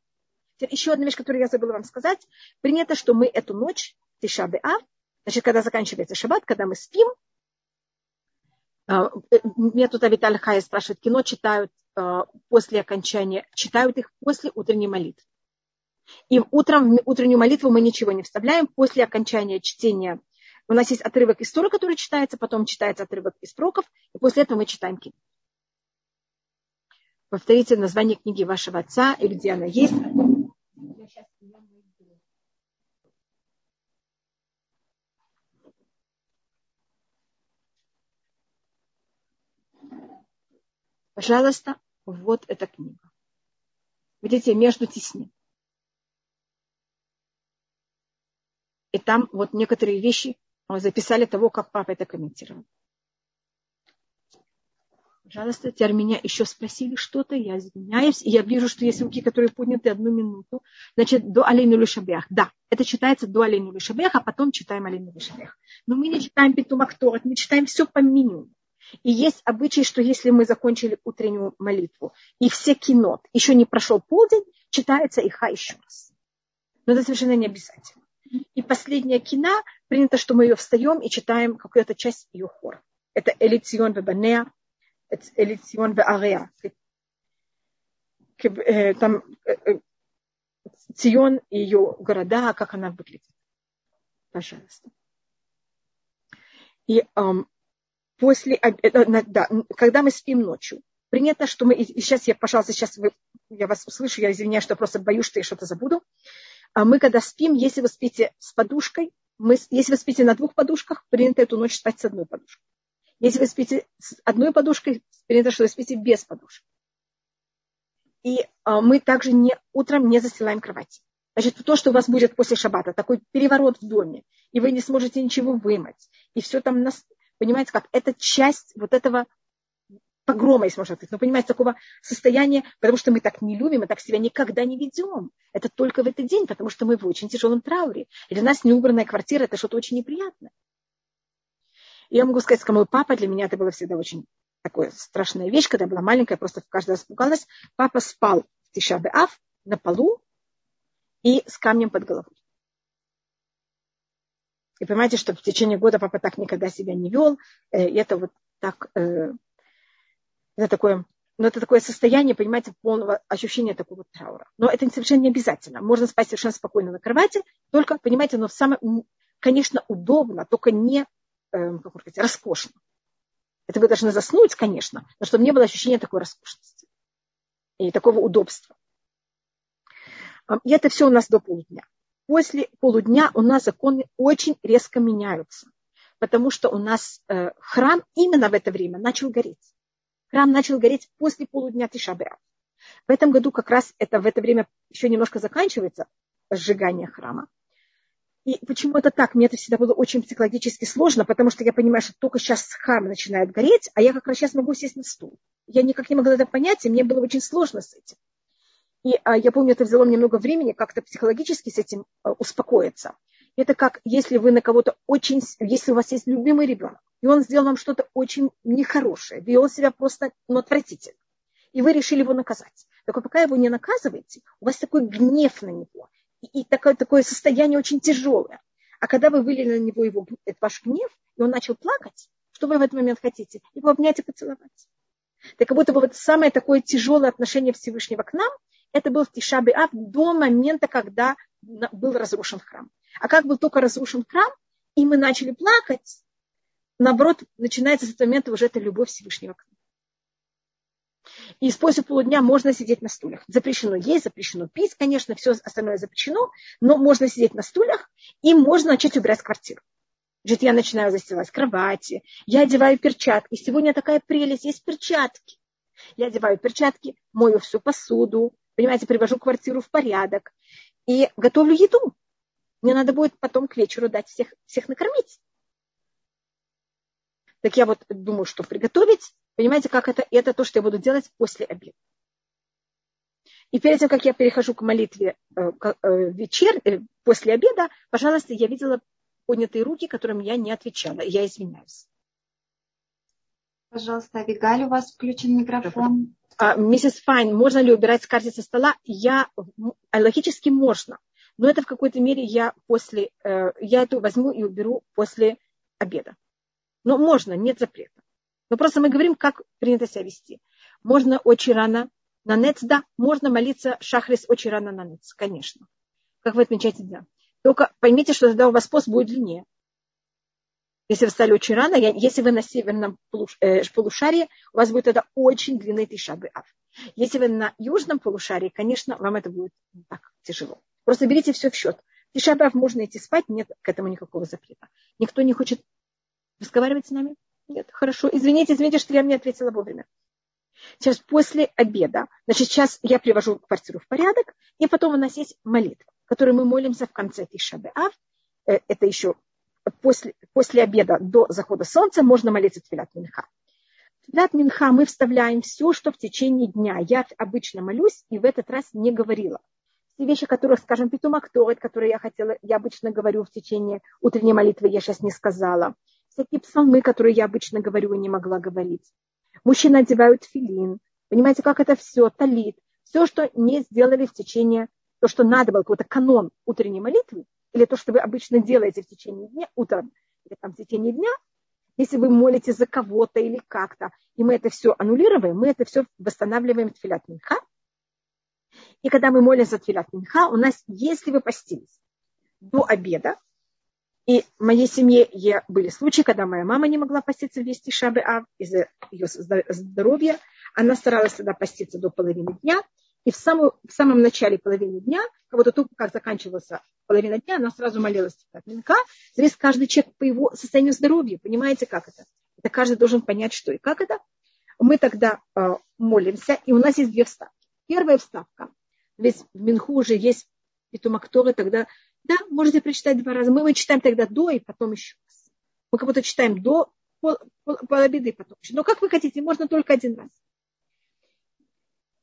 Еще одна вещь, которую я забыла вам сказать. Принято, что мы эту ночь, Тишабе Ав, значит, когда заканчивается шаббат, когда мы спим, а, э, меня тут Авиталь Хая спрашивает, кино читают а, после окончания, читают их после утренней молитвы. И утром в утреннюю молитву мы ничего не вставляем. После окончания чтения у нас есть отрывок из Тора, который читается, потом читается отрывок из пророков, и после этого мы читаем книгу. Повторите название книги вашего отца и где она есть. Пожалуйста, вот эта книга. Видите, между теснин. И там вот некоторые вещи записали того, как папа это комментировал. Пожалуйста, теперь меня еще спросили что-то, я извиняюсь. И я вижу, что есть руки, которые подняты одну минуту. Значит, до Алейну Лишабех. Да, это читается до Алейну Лишабех, а потом читаем Алейну Лишабех. Но мы не читаем Петумах Торат, мы читаем все по минимуму. И есть обычай, что если мы закончили утреннюю молитву, и все кинот, еще не прошел полдень, читается иха еще раз. Но это совершенно не обязательно. И последняя кина, принято, что мы ее встаем и читаем какую-то часть ее хора. Это Элицион Вебанеа, Элицион Веареа. Э, там э, э, Цион и ее города, как она выглядит. Пожалуйста. И после, да, когда мы спим ночью, принято, что мы, и сейчас я, пожалуйста, сейчас вы, я вас услышу, я извиняюсь, что просто боюсь, что я что-то забуду. А мы, когда спим, если вы спите с подушкой, мы, если вы спите на двух подушках, принято эту ночь спать с одной подушкой. Если вы спите с одной подушкой, принято, что вы спите без подушки. И а, мы также не, утром не застилаем кровать. Значит, то, что у вас будет после шаббата, такой переворот в доме, и вы не сможете ничего вымыть, и все там, нас, понимаете, как это часть вот этого погрома, если можно сказать, но понимаете, такого состояния, потому что мы так не любим, мы так себя никогда не ведем. Это только в этот день, потому что мы в очень тяжелом трауре. И для нас неубранная квартира – это что-то очень неприятное. И я могу сказать, что мой папа, для меня это было всегда очень такая страшная вещь, когда я была маленькая, просто каждый раз пугалась. Папа спал в Тишабе Ав на полу и с камнем под головой. И понимаете, что в течение года папа так никогда себя не вел. Э, и это вот так э, это такое, но ну, это такое состояние, понимаете, полного ощущения такого траура. Но это совершенно не обязательно. Можно спать совершенно спокойно на кровати, только, понимаете, но в самом, конечно, удобно, только не, э, как можно сказать, роскошно. Это вы должны заснуть, конечно, но чтобы не было ощущения такой роскошности и такого удобства. И это все у нас до полудня. После полудня у нас законы очень резко меняются, потому что у нас э, храм именно в это время начал гореть. Храм начал гореть после полудня Тишабеа. В этом году как раз это в это время еще немножко заканчивается сжигание храма. И почему это так? Мне это всегда было очень психологически сложно, потому что я понимаю, что только сейчас храм начинает гореть, а я как раз сейчас могу сесть на стул. Я никак не могла это понять, и мне было очень сложно с этим. И а, я помню, это взяло мне много времени как-то психологически с этим а, успокоиться. Это как если вы на кого-то очень, если у вас есть любимый ребенок, и он сделал вам что-то очень нехорошее, вел себя просто ну, отвратительно, и вы решили его наказать. Так пока его не наказываете, у вас такой гнев на него, и, и такое, такое состояние очень тяжелое. А когда вы вылили на него его, ваш гнев, и он начал плакать, что вы в этот момент хотите? Его обнять и поцеловать. Так как будто бы вот самое такое тяжелое отношение Всевышнего к нам, это был в Тишабе Ав до момента, когда был разрушен храм. А как был только разрушен храм, и мы начали плакать, наоборот, начинается с этого момента уже эта любовь Всевышнего к нам. И после полудня можно сидеть на стульях. Запрещено есть, запрещено пить, конечно, все остальное запрещено, но можно сидеть на стульях и можно начать убирать квартиру. Значит, я начинаю застилать кровати, я одеваю перчатки. Сегодня такая прелесть, есть перчатки. Я одеваю перчатки, мою всю посуду, понимаете, привожу квартиру в порядок и готовлю еду. Мне надо будет потом к вечеру дать всех, всех накормить. Так я вот думаю, что приготовить. Понимаете, как это? Это то, что я буду делать после обеда. И перед тем, как я перехожу к молитве э, э, вечер, э, после обеда, пожалуйста, я видела поднятые руки, которым я не отвечала. Я извиняюсь. Пожалуйста, Авигаль, у вас включен микрофон. А, миссис Файн, можно ли убирать с карты со стола? Я, логически можно, но это в какой-то мере я после, я это возьму и уберу после обеда. Но можно, нет запрета. Но просто мы говорим, как принято себя вести. Можно очень рано на нец, да, можно молиться шахрис очень рано на нец, конечно. Как вы отмечаете, да. Только поймите, что тогда у вас пост будет длиннее. Если вы встали очень рано, если вы на северном э, полушарии, у вас будет тогда очень длинный тишабы ав. Если вы на южном полушарии, конечно, вам это будет так тяжело. Просто берите все в счет. Тишабы ав можно идти спать, нет к этому никакого запрета. Никто не хочет Разговаривать с нами? Нет, хорошо. Извините, извините, что я мне ответила вовремя. Сейчас после обеда, значит, сейчас я привожу квартиру в порядок, и потом у нас есть молитва, которую мы молимся в конце Тишабеав. Э, это еще после, после обеда до захода солнца можно молиться Твилят Минха. Твилят Минха мы вставляем все, что в течение дня. Я обычно молюсь, и в этот раз не говорила. Все вещи, которых, скажем, Питумактоид, которые я хотела, я обычно говорю в течение утренней молитвы, я сейчас не сказала всякие псалмы, которые я обычно говорю и не могла говорить. Мужчины одевают филин. Понимаете, как это все, талит. Все, что не сделали в течение, то, что надо было, какой-то канон утренней молитвы, или то, что вы обычно делаете в течение дня, утром, или там в течение дня, если вы молитесь за кого-то или как-то, и мы это все аннулируем, мы это все восстанавливаем в Тфилят Минха. И когда мы молимся за Тфилят Минха, у нас, если вы постились до обеда, и в моей семье были случаи, когда моя мама не могла поститься весь Тишабе Ав из-за ее здоровья. Она старалась тогда поститься до половины дня. И в, самую, в самом начале половины дня, как будто только как заканчивался половина дня, она сразу молилась от Минка. Здесь каждый человек по его состоянию здоровья. Понимаете, как это? Это каждый должен понять, что и как это. Мы тогда э, молимся, и у нас есть две вставки. Первая вставка. Ведь в Минху уже есть Питумакторы, тогда, да, можете прочитать два раза. Мы, мы читаем тогда до и потом еще раз. Мы как будто читаем до пол, пол, пол обеда и потом. Но как вы хотите, можно только один раз.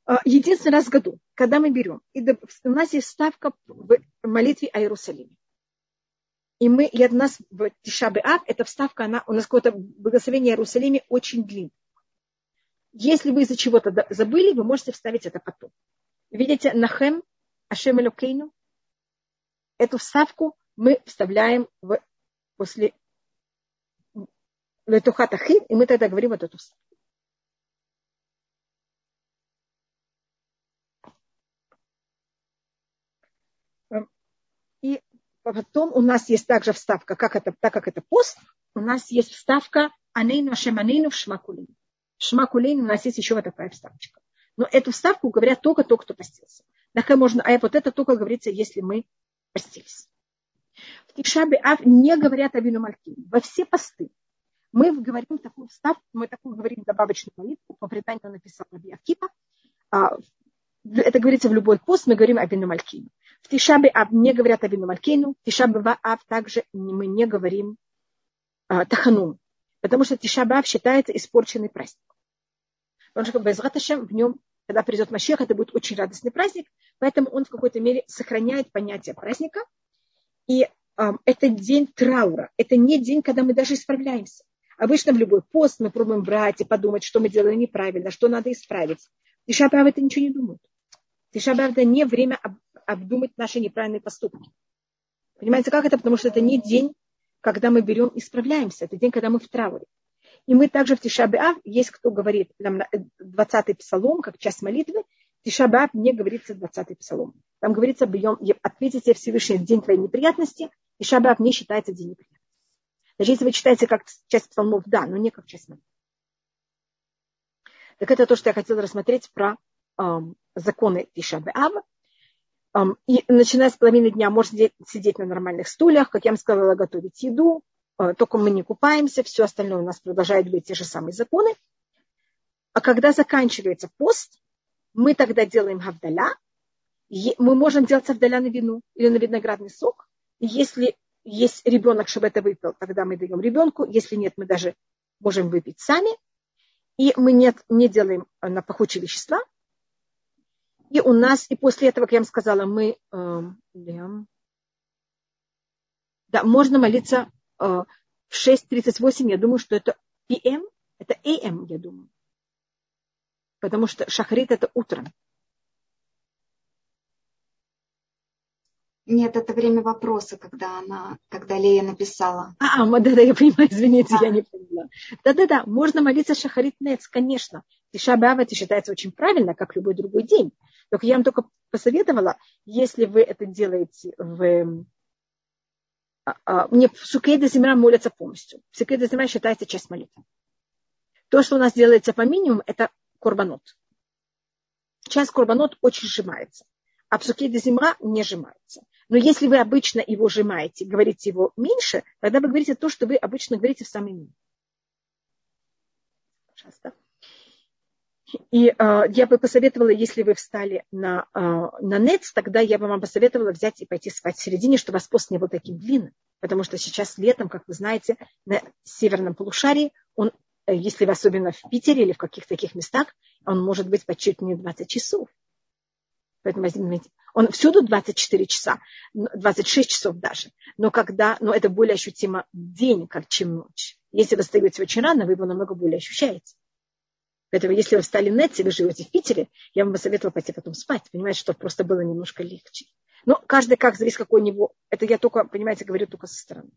А, единственный раз в году, когда мы берем, и у нас есть ставка в молитве о Иерусалиме. И мы, и от нас в Тишабе Ав, эта вставка, она, у нас какое-то благословение о Иерусалиме очень длинное. Если вы из-за чего-то забыли, вы можете вставить это потом. Видите, Нахем, Ашем Элокейну, эту вставку мы вставляем в, после Летухатахин, и мы тогда говорим вот эту вставку. И потом у нас есть также вставка, как это, так как это пост, у нас есть вставка Анейну Ашеманейну в Шмакулейну. В Шмакулейну у нас есть еще вот такая вставочка. Но эту вставку говорят только то, кто постился. Так можно, а вот это только говорится, если мы постились. В Тишабе Ав не говорят о вину Малькине. Во все посты мы говорим такую вставку, мы такую говорим добавочную молитву, по преданию написал Раби Акипа. А, это говорится в любой пост, мы говорим о вину Малькине. В Тишабе Ав не говорят о вину Малькину, в Тишабе Ав также мы не говорим а, Таханум, потому что Тишабе Ав считается испорченный праздник. Потому что Безрат в нем, когда придет Машех, это будет очень радостный праздник, поэтому он в какой-то мере сохраняет понятие праздника. И э, это день траура, это не день, когда мы даже исправляемся. Обычно в любой пост мы пробуем брать и подумать, что мы делаем неправильно, что надо исправить. Тишабав это ничего не думают. Тишабав это не время обдумать наши неправильные поступки. Понимаете, как это? Потому что это не день, когда мы берем и исправляемся. Это день, когда мы в трауре. И мы также в Тишабеав, есть кто говорит нам 20-й псалом, как часть молитвы, Тишабеав не говорится 20-й псалом. Там говорится, бьем, ответите Всевышний день твоей неприятности, Тишабеав не считается день неприятности. Даже если вы читаете как часть псалмов, да, но не как часть молитвы. Так это то, что я хотела рассмотреть про законы Тишабеава. Um, и начиная с половины дня можно сидеть на нормальных стульях, как я вам сказала, готовить еду, uh, только мы не купаемся, все остальное у нас продолжает быть те же самые законы. А когда заканчивается пост, мы тогда делаем гавдаля, мы можем делать авдаля на вину или на виноградный сок. Если есть ребенок, чтобы это выпил, тогда мы даем ребенку. Если нет, мы даже можем выпить сами. И мы нет, не делаем на пахучие вещества. И у нас, и после этого, как я вам сказала, мы, э, да, можно молиться э, в 6.38, я думаю, что это PM, это AM, я думаю. Потому что шахрит это утром. Нет, это время вопроса, когда она, когда Лея написала. А, да-да, я понимаю, извините, да. я не поняла. Да-да-да, можно молиться шахарит нец, конечно. Тиша это считается очень правильно, как любой другой день. Только я вам только посоветовала, если вы это делаете в... А, а, мне в Сукейда Земля молятся полностью. Сукейда Земля считается часть молитвы. То, что у нас делается по минимуму, это курбанот. Часть курбанот очень сжимается, а псукейда земля не сжимается. Но если вы обычно его сжимаете, говорите его меньше, тогда вы говорите то, что вы обычно говорите в самый минимум. Пожалуйста. И э, я бы посоветовала, если вы встали на, э, на НЕЦ, тогда я бы вам посоветовала взять и пойти спать в середине, чтобы вас пост не был таким длинным. Потому что сейчас летом, как вы знаете, на северном полушарии, он, э, если вы особенно в Питере или в каких-то таких местах, он может быть почти не 20 часов. Поэтому он всюду 24 часа, 26 часов даже. Но когда, но это более ощутимо день, как чем ночь. Если вы встаете очень рано, вы его намного более ощущаете. Поэтому если вы встали на вы живете в Питере, я вам бы советовала пойти потом спать. Понимаете, что просто было немножко легче. Но каждый как зависит какой у него. Это я только, понимаете, говорю только со стороны.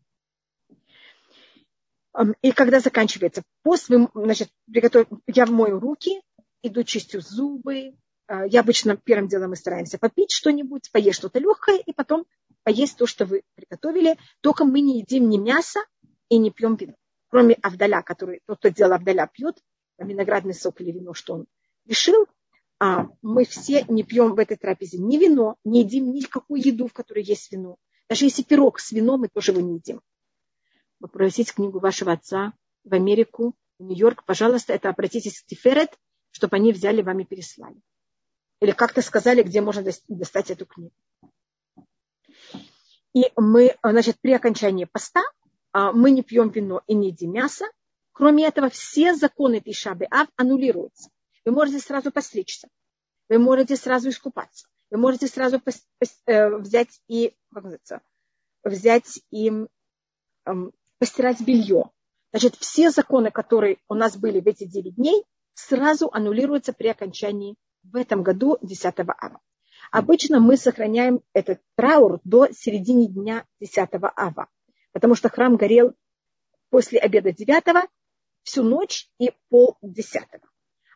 И когда заканчивается пост, вы, значит, приготовь, я мою руки, иду чистю зубы. А, я обычно первым делом мы стараемся попить что-нибудь, поесть что-то легкое, и потом поесть то, что вы приготовили. Только мы не едим ни мясо и не пьем вино. Кроме Авдаля, который, тот, кто делал Авдаля, пьет виноградный сок или вино, что он решил. А мы все не пьем в этой трапезе ни вино, не едим никакую еду, в которой есть вино. Даже если пирог с вином, мы тоже его не едим попросить книгу вашего отца в Америку, в Нью-Йорк, пожалуйста, это обратитесь к Тиферет, чтобы они взяли вам и переслали. Или как-то сказали, где можно достать эту книгу. И мы, значит, при окончании поста а, мы не пьем вино и не едим мясо. Кроме этого, все законы Тишабы Ав аннулируются. Вы можете сразу постричься. Вы можете сразу искупаться. Вы можете сразу э, взять и, как называется, взять и постирать белье. Значит, все законы, которые у нас были в эти 9 дней, сразу аннулируются при окончании в этом году 10 ава. Обычно мы сохраняем этот траур до середины дня 10 ава, потому что храм горел после обеда 9 всю ночь и пол 10.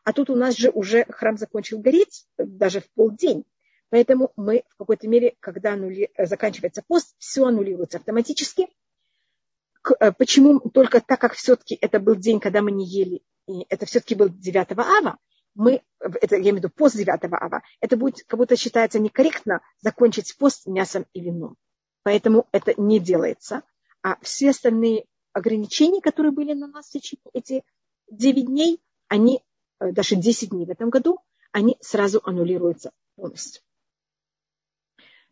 А тут у нас же уже храм закончил гореть даже в полдень. Поэтому мы в какой-то мере, когда аннули... заканчивается пост, все аннулируется автоматически – Э, почему только так как все-таки это был день, когда мы не ели, и это все-таки был 9 ава, мы, это я имею в виду пост 9 ава, это будет, как будто считается некорректно закончить пост мясом и вином. Поэтому это не делается. А все остальные ограничения, которые были на нас в течение эти 9 дней, они, э, даже 10 дней в этом году, они сразу аннулируются полностью.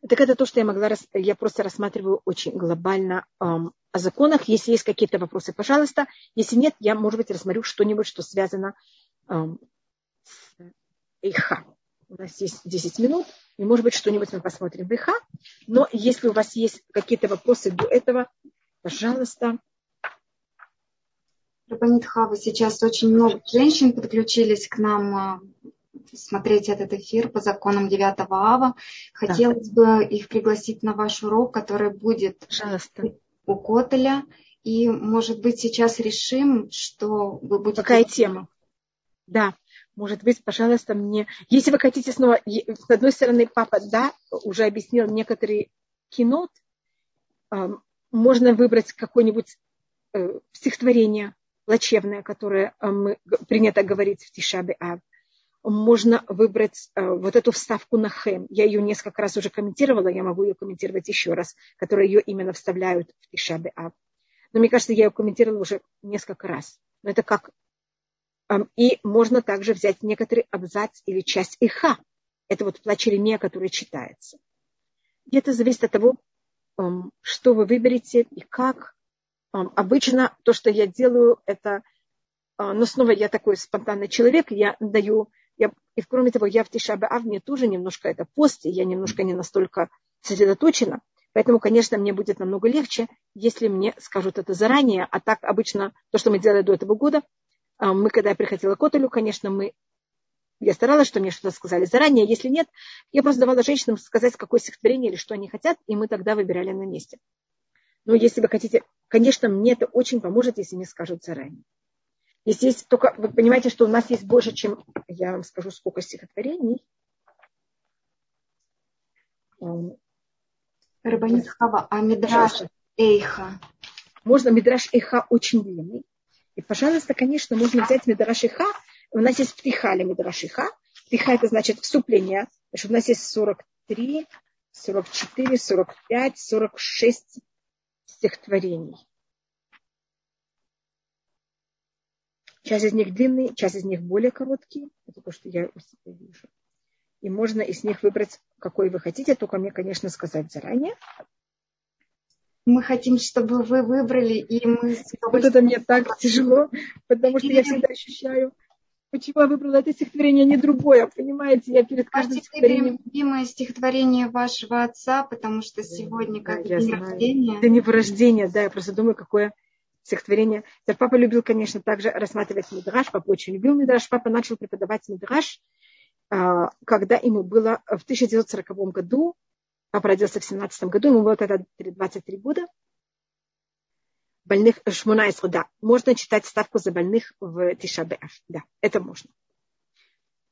Так это то, что я могла, я просто рассматриваю очень глобально эм, о законах. Если есть какие-то вопросы, пожалуйста. Если нет, я, может быть, рассмотрю что-нибудь, что связано эм, с Эйха. У нас есть 10 минут, и, может быть, что-нибудь мы посмотрим в Эйха. Но если у вас есть какие-то вопросы до этого, пожалуйста. Рабанит Хава, сейчас очень много женщин подключились к нам а, смотреть этот эфир по законам 9 ава. Хотелось да. бы их пригласить на ваш урок, который будет Пожалуйста. у Котеля. И, может быть, сейчас решим, что вы будете... Какая тема? Да, может быть, пожалуйста, мне... Если вы хотите снова... С одной стороны, папа, да, уже объяснил некоторые кинот. Можно выбрать какое-нибудь э, стихотворение плачевное, которое э, мы, принято говорить в Тишабе Ав можно выбрать э, вот эту вставку на хэм. Я ее несколько раз уже комментировала, я могу ее комментировать еще раз, которые ее именно вставляют в Тишабе Ав. Но мне кажется, я ее комментировала уже несколько раз. Но это как... И можно также взять некоторый абзац или часть иха. Это вот плач Еремия, который читается. И это зависит от того, что вы выберете и как. Обычно то, что я делаю, это... А, но снова я такой спонтанный человек, я даю я, и кроме того, я в Тишабе Ав, мне тоже немножко это пост, и я немножко не настолько сосредоточена. Поэтому, конечно, мне будет намного легче, если мне скажут это заранее. А так обычно то, что мы делали до этого года, а, мы, когда я приходила к Отелю, конечно, мы я старалась, что мне что-то сказали заранее. Если нет, я просто давала женщинам сказать, какое стихотворение или что они хотят, и мы тогда выбирали на месте. Но если вы хотите, конечно, мне это очень поможет, если мне скажут заранее. Если есть только, вы понимаете, что у нас есть больше, чем, я вам скажу, сколько стихотворений. Рабанит Хава, а Мидраш Эйха? Можно Мидраш Эйха очень длинный. И, пожалуйста, конечно, можно взять Мидраш Эйха. У нас есть Птихали Мидраш Эйха. Птиха это значит вступление. Значит, у нас есть 43, 44, 45, 46 стихотворений. Часть из них длинные, часть из них более короткие. Это то, что я у себя вижу. И можно из них выбрать, какой вы хотите, только мне, конечно, сказать заранее. Мы хотим, чтобы вы выбрали, и мы... Вот это мне так тяжело, потому что я всегда ощущаю, почему я выбрала это стихотворение, а не другое, понимаете? Я перед каждым стихотворением... любимое стихотворение вашего отца, потому что сегодня как да, день рождения. Это не рождения, да, я просто думаю, какое стихотворение. Папа любил, конечно, также рассматривать Мидраш, папа очень любил Мидраш. Папа начал преподавать Мидраш, а, когда ему было в 1940 году, папа родился в 17 году, ему было тогда 23 года, больных Шмунайсру, да. Можно читать ставку за больных в Тишабеав. Да, это можно.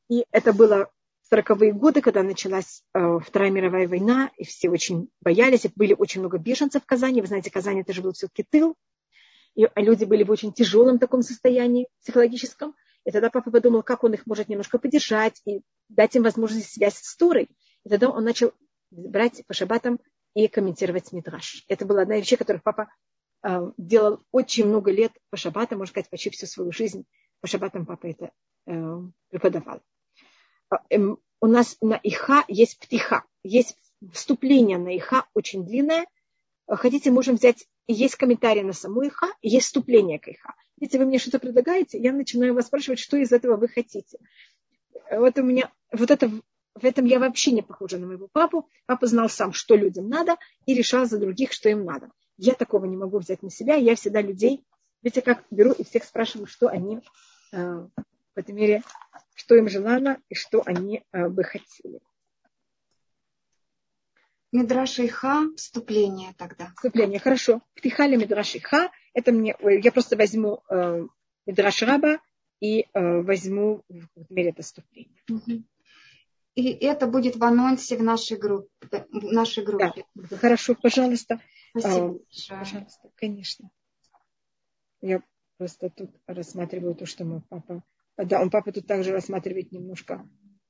И это было в 40-е годы, когда началась э, Вторая мировая война, и все очень боялись, были очень много беженцев в Казани. Вы знаете, Казань это же был все-таки тыл, и люди были в очень тяжелом таком состоянии психологическом. И тогда папа подумал, как он их может немножко поддержать и дать им возможность связь с Торой. И тогда он начал брать по шабатам и комментировать Мидраш. Это была одна из вещей, которых папа делал очень много лет по шаббатам, можно сказать, почти всю свою жизнь по шаббатам папа это э, преподавал. А, эм, у нас на Иха есть птиха, есть вступление на Иха очень длинное. Хотите, можем взять, есть комментарий на саму Иха, есть вступление к Иха. Если вы мне что-то предлагаете, я начинаю вас спрашивать, что из этого вы хотите. Вот у меня, вот это, в этом я вообще не похожа на моего папу. Папа знал сам, что людям надо, и решал за других, что им надо. Я такого не могу взять на себя. Я всегда людей, видите, как беру и всех спрашиваю, что они э, в этой мере, что им желано и что они э, бы хотели. Мидрашиха, вступление тогда. Вступление, хорошо. Птихали Мидрашиха, это мне, я просто возьму э, Мидраш Раба и э, возьму в мере это вступление. И это будет в анонсе в нашей группе. В нашей группе. Да. Хорошо, пожалуйста. Спасибо. А, пожалуйста, конечно. Я просто тут рассматриваю то, что мой папа... Да, он папа тут также рассматривает немножко...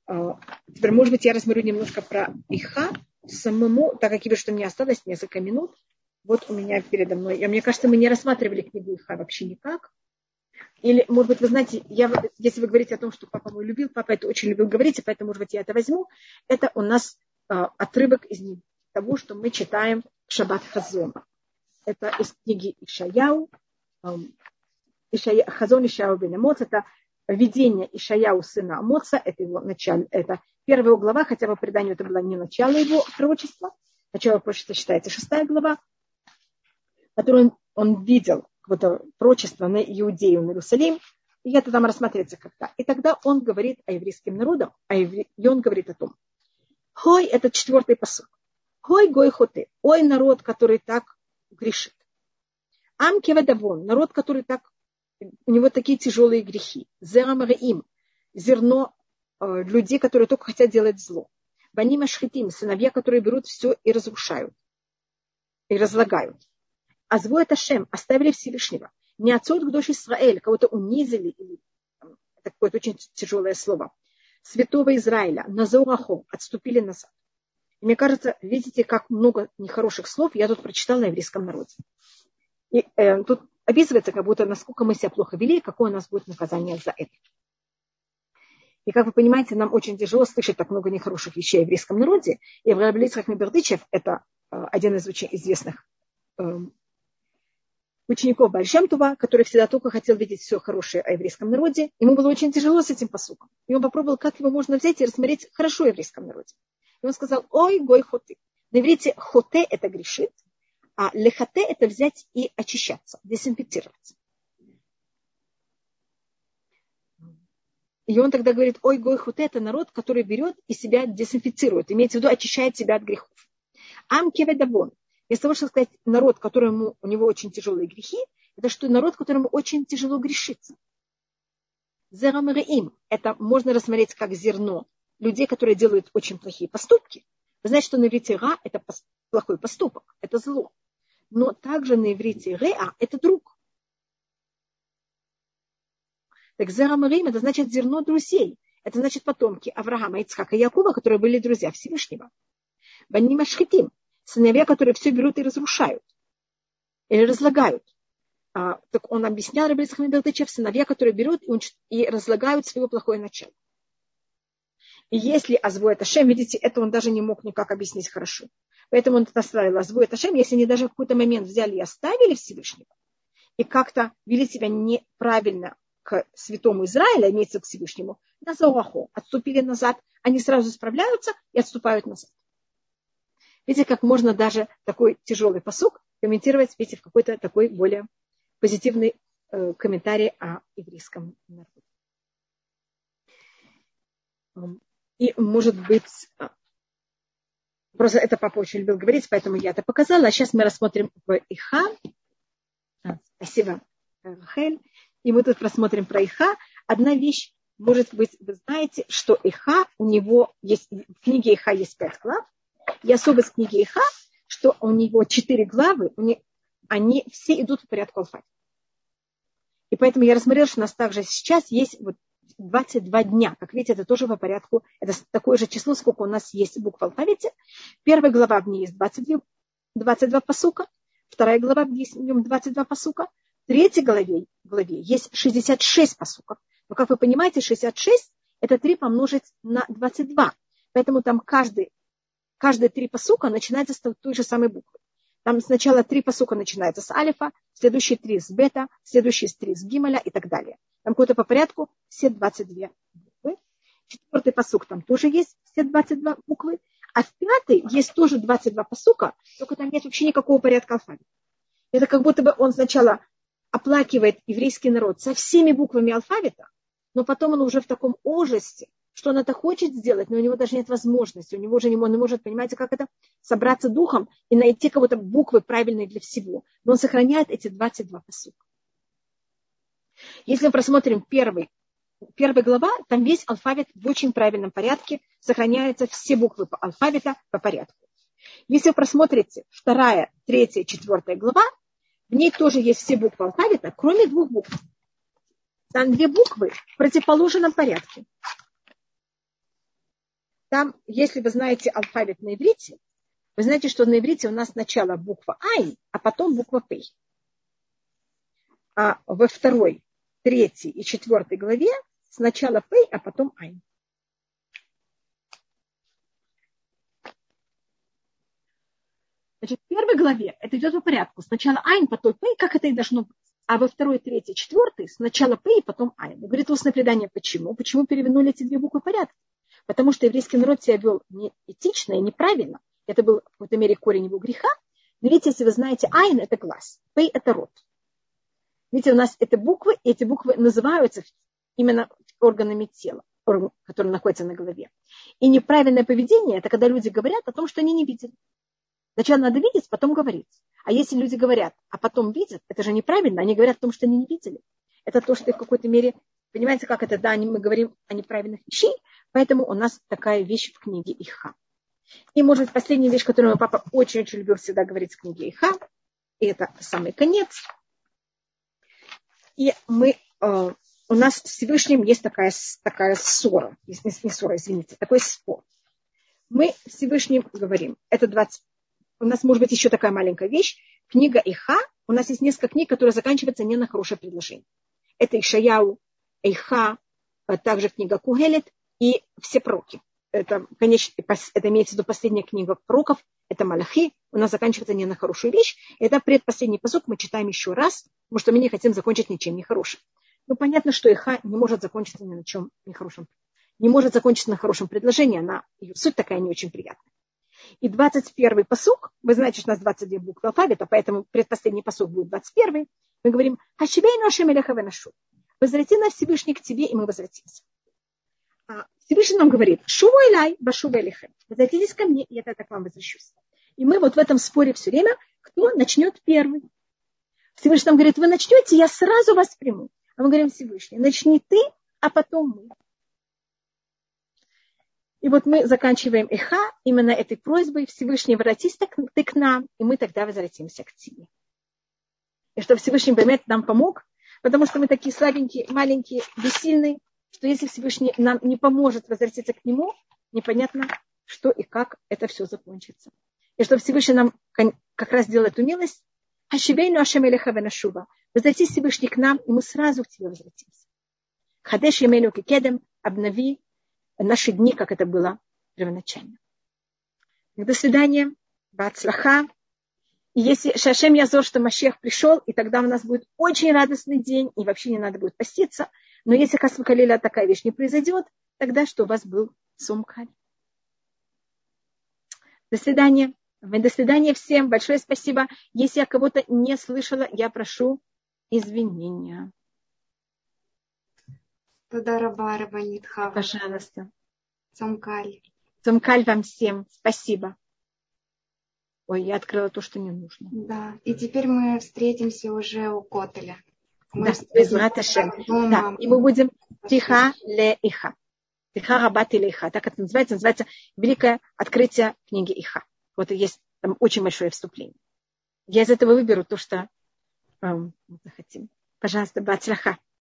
А, теперь, может быть, я рассмотрю немножко про Иха самому, так как я вижу, что мне осталось несколько минут. Вот у меня передо мной... Мне кажется, мы не рассматривали книгу Иха вообще никак. Или, может быть, вы знаете, я, если вы говорите о том, что папа мой любил, папа это очень любил говорить, и поэтому, может быть, я это возьму. Это у нас а, отрывок из того, что мы читаем Шаббат Хазона. Это из книги Ишаяу, Ишая, Хазон Ишаяу бен Амоц, это видение Ишаяу сына Амоца, это его начало, это первая глава, хотя по преданию это было не начало его пророчества, начало пророчества считается шестая глава, которую он, он видел, какое-то пророчество на Иудею, на Иерусалим, и это там рассматривается как-то. И тогда он говорит о еврейском народе, а евре... и он говорит о том, Хой, это четвертый посыл. Ой, гой хоты, ой, народ, который так грешит. Ам кевадавон, народ, который так, у него такие тяжелые грехи. Зерамараим, зерно э, людей, которые только хотят делать зло. Баним ашхитим, сыновья, которые берут все и разрушают, и разлагают. А звой это Шем, оставили Всевышнего. Не отцот к дочь Израиль, кого-то унизили, или это какое-то очень тяжелое слово. Святого Израиля, Назорахо, отступили назад. Мне кажется, видите, как много нехороших слов я тут прочитала на еврейском народе. И э, тут описывается, как будто насколько мы себя плохо вели, и какое у нас будет наказание за это. И как вы понимаете, нам очень тяжело слышать так много нехороших вещей о еврейском народе. И Авраам Ицхак Мебердычев – это э, один из очень известных э, учеников Бальшемтува, который всегда только хотел видеть все хорошее о еврейском народе. Ему было очень тяжело с этим посуком. И он попробовал, как его можно взять и рассмотреть хорошо о еврейском народе. И он сказал, ой, гой хоты. На иврите хоте – это грешит, а лехате – это взять и очищаться, дезинфицироваться. И он тогда говорит, ой, гой хоте – это народ, который берет и себя дезинфицирует, имеется в виду, очищает себя от грехов. Ам кеведавон. Вместо того, чтобы сказать народ, которому у него очень тяжелые грехи, это что народ, которому очень тяжело грешится. Зерамареим. Это можно рассмотреть как зерно людей, которые делают очень плохие поступки. Вы знаете, что на иврите ра – это плохой поступок, это зло. Но также на иврите реа – это друг. Так зерамарим – это значит зерно друзей. Это значит потомки Авраама, Ицхака и Якова, которые были друзья Всевышнего. Банима шхитим – сыновья, которые все берут и разрушают. Или разлагают. А, так он объяснял Рабельцах Мебелтычев, сыновья, которые берут и разлагают свое плохое начало. И если это Шем, видите, это он даже не мог никак объяснить хорошо. Поэтому он оставил Азву это Шем, если они даже в какой-то момент взяли и оставили Всевышнего, и как-то вели себя неправильно к святому Израиля, имеется к Всевышнему, на Заурахо, отступили назад, они сразу справляются и отступают назад. Видите, как можно даже такой тяжелый посук комментировать, видите, в какой-то такой более позитивный э, комментарий о еврейском народе. И, может быть, а, просто это папа очень любил говорить, поэтому я это показала. А сейчас мы рассмотрим про Иха. А, спасибо, Рахель. И мы тут просмотрим про Иха. Одна вещь, может быть, вы знаете, что Иха, у него есть, в книге Иха есть пять глав. И особость книги Иха, что у него четыре главы, они все идут по порядку алфавита. И поэтому я рассмотрела, что у нас также сейчас есть вот 22 дня. Как видите, это тоже по порядку. Это такое же число, сколько у нас есть букв в алфавите. Первая глава в ней есть 22, 22 посука. Вторая глава в нем 22 посука. В третьей главе, главе есть 66 посуков. Но, как вы понимаете, 66 это 3 помножить на 22. Поэтому там каждый, каждые три посука начинается с той же самой буквы. Там сначала три посука начинаются с алифа, следующие три с бета, следующие три с гималя и так далее. Там какое-то по порядку все 22 буквы. Четвертый посук там тоже есть все 22 буквы. А в пятый есть тоже 22 посука, только там нет вообще никакого порядка алфавита. Это как будто бы он сначала оплакивает еврейский народ со всеми буквами алфавита, но потом он уже в таком ужасе, что он это хочет сделать, но у него даже нет возможности, у него уже не, он не может, понимаете, как это, собраться духом и найти кого-то буквы правильные для всего. Но он сохраняет эти 22 посука. Если мы просмотрим первый, первая глава, там весь алфавит в очень правильном порядке, сохраняются все буквы по алфавита по порядку. Если вы просмотрите вторая, третья, четвертая глава, в ней тоже есть все буквы алфавита, кроме двух букв. Там две буквы в противоположном порядке. Там, если вы знаете алфавит на иврите, вы знаете, что на иврите у нас сначала буква Ай, а потом буква П. А во второй третьей и четвертой главе сначала Пей, а потом Айн. Значит, в первой главе это идет по порядку. Сначала Айн, потом Пей, как это и должно быть. А во второй, третьей, четвертой сначала Пей, потом Айн. Говорит устное предание, почему? Почему перевернули эти две буквы порядка? Потому что еврейский народ себя вел неэтично и неправильно. Это был в какой-то мере корень его греха. Но видите, если вы знаете, Айн – это глаз, Пей – это рот. Видите, у нас это буквы, и эти буквы называются именно органами тела, которые находятся на голове. И неправильное поведение – это когда люди говорят о том, что они не видели. Сначала надо видеть, потом говорить. А если люди говорят, а потом видят, это же неправильно. Они говорят о том, что они не видели. Это то, что в какой-то мере, понимаете, как это, да, мы говорим о неправильных вещей, поэтому у нас такая вещь в книге Иха. И, может, последняя вещь, которую мой папа очень-очень любил всегда говорить в книге Иха, и это самый конец – и мы, э, у нас с Всевышним есть такая, такая ссора, не, не ссора, извините, такой спор. Мы Всевышним говорим, это 20, у нас может быть еще такая маленькая вещь, книга Иха, у нас есть несколько книг, которые заканчиваются не на хорошее предложение. Это Ишаяу, Иха, а также книга Кугелет и все проки. Это, конечно, это имеется в виду последняя книга пророков, это Малахи, у нас заканчивается не на хорошую вещь. Это предпоследний посок мы читаем еще раз, потому что мы не хотим закончить ничем нехорошим. Ну, понятно, что Иха не может закончиться ни на чем нехорошем. Не может закончиться на хорошем предложении, она, ее суть такая не очень приятная. И 21 посук, вы знаете, что у нас 22 буквы алфавита, поэтому предпоследний посук будет 21. Мы говорим, Хашибейну Ашемелеха нашу. Возврати нас Всевышний к тебе, и мы возвратимся. А Всевышний нам говорит, шувайлай, башувайлихем. Возвратитесь ко мне, и я тогда к вам возвращусь. И мы вот в этом споре все время, кто начнет первый. Всевышний нам говорит, вы начнете, я сразу вас приму. А мы говорим, Всевышний, начни ты, а потом мы. И вот мы заканчиваем Иха именно этой просьбой Всевышний, воротись ты к нам, и мы тогда возвратимся к тебе. И что Всевышний Бемет нам помог, потому что мы такие слабенькие, маленькие, бессильные, что если Всевышний нам не поможет возвратиться к нему, непонятно, что и как это все закончится. И что Всевышний нам как раз делает эту милость, Ашибейну Ашемелеха Венашува. Возвратись Всевышний к нам, и мы сразу к тебе возвратимся. Хадеш Емелю Кедем, обнови наши дни, как это было первоначально. До свидания. Бацлаха. И если Шашем Язор, что Машех пришел, и тогда у нас будет очень радостный день, и вообще не надо будет поститься. Но если Хасмакалиля такая вещь не произойдет, тогда что у вас был Сумкаль. До свидания. До свидания всем. Большое спасибо. Если я кого-то не слышала, я прошу извинения. Пожалуйста. Цумкаль. Цумкаль вам всем. Спасибо. Ой, я открыла то, что не нужно. Да, и теперь мы встретимся уже у Котеля. Мы да, без Да, и мы будем тиха ле иха. Тиха рабат или иха. Так это называется. Называется Великое открытие книги Иха. Вот есть там очень большое вступление. Я из этого выберу то, что эм, захотим. Пожалуйста, бацлаха.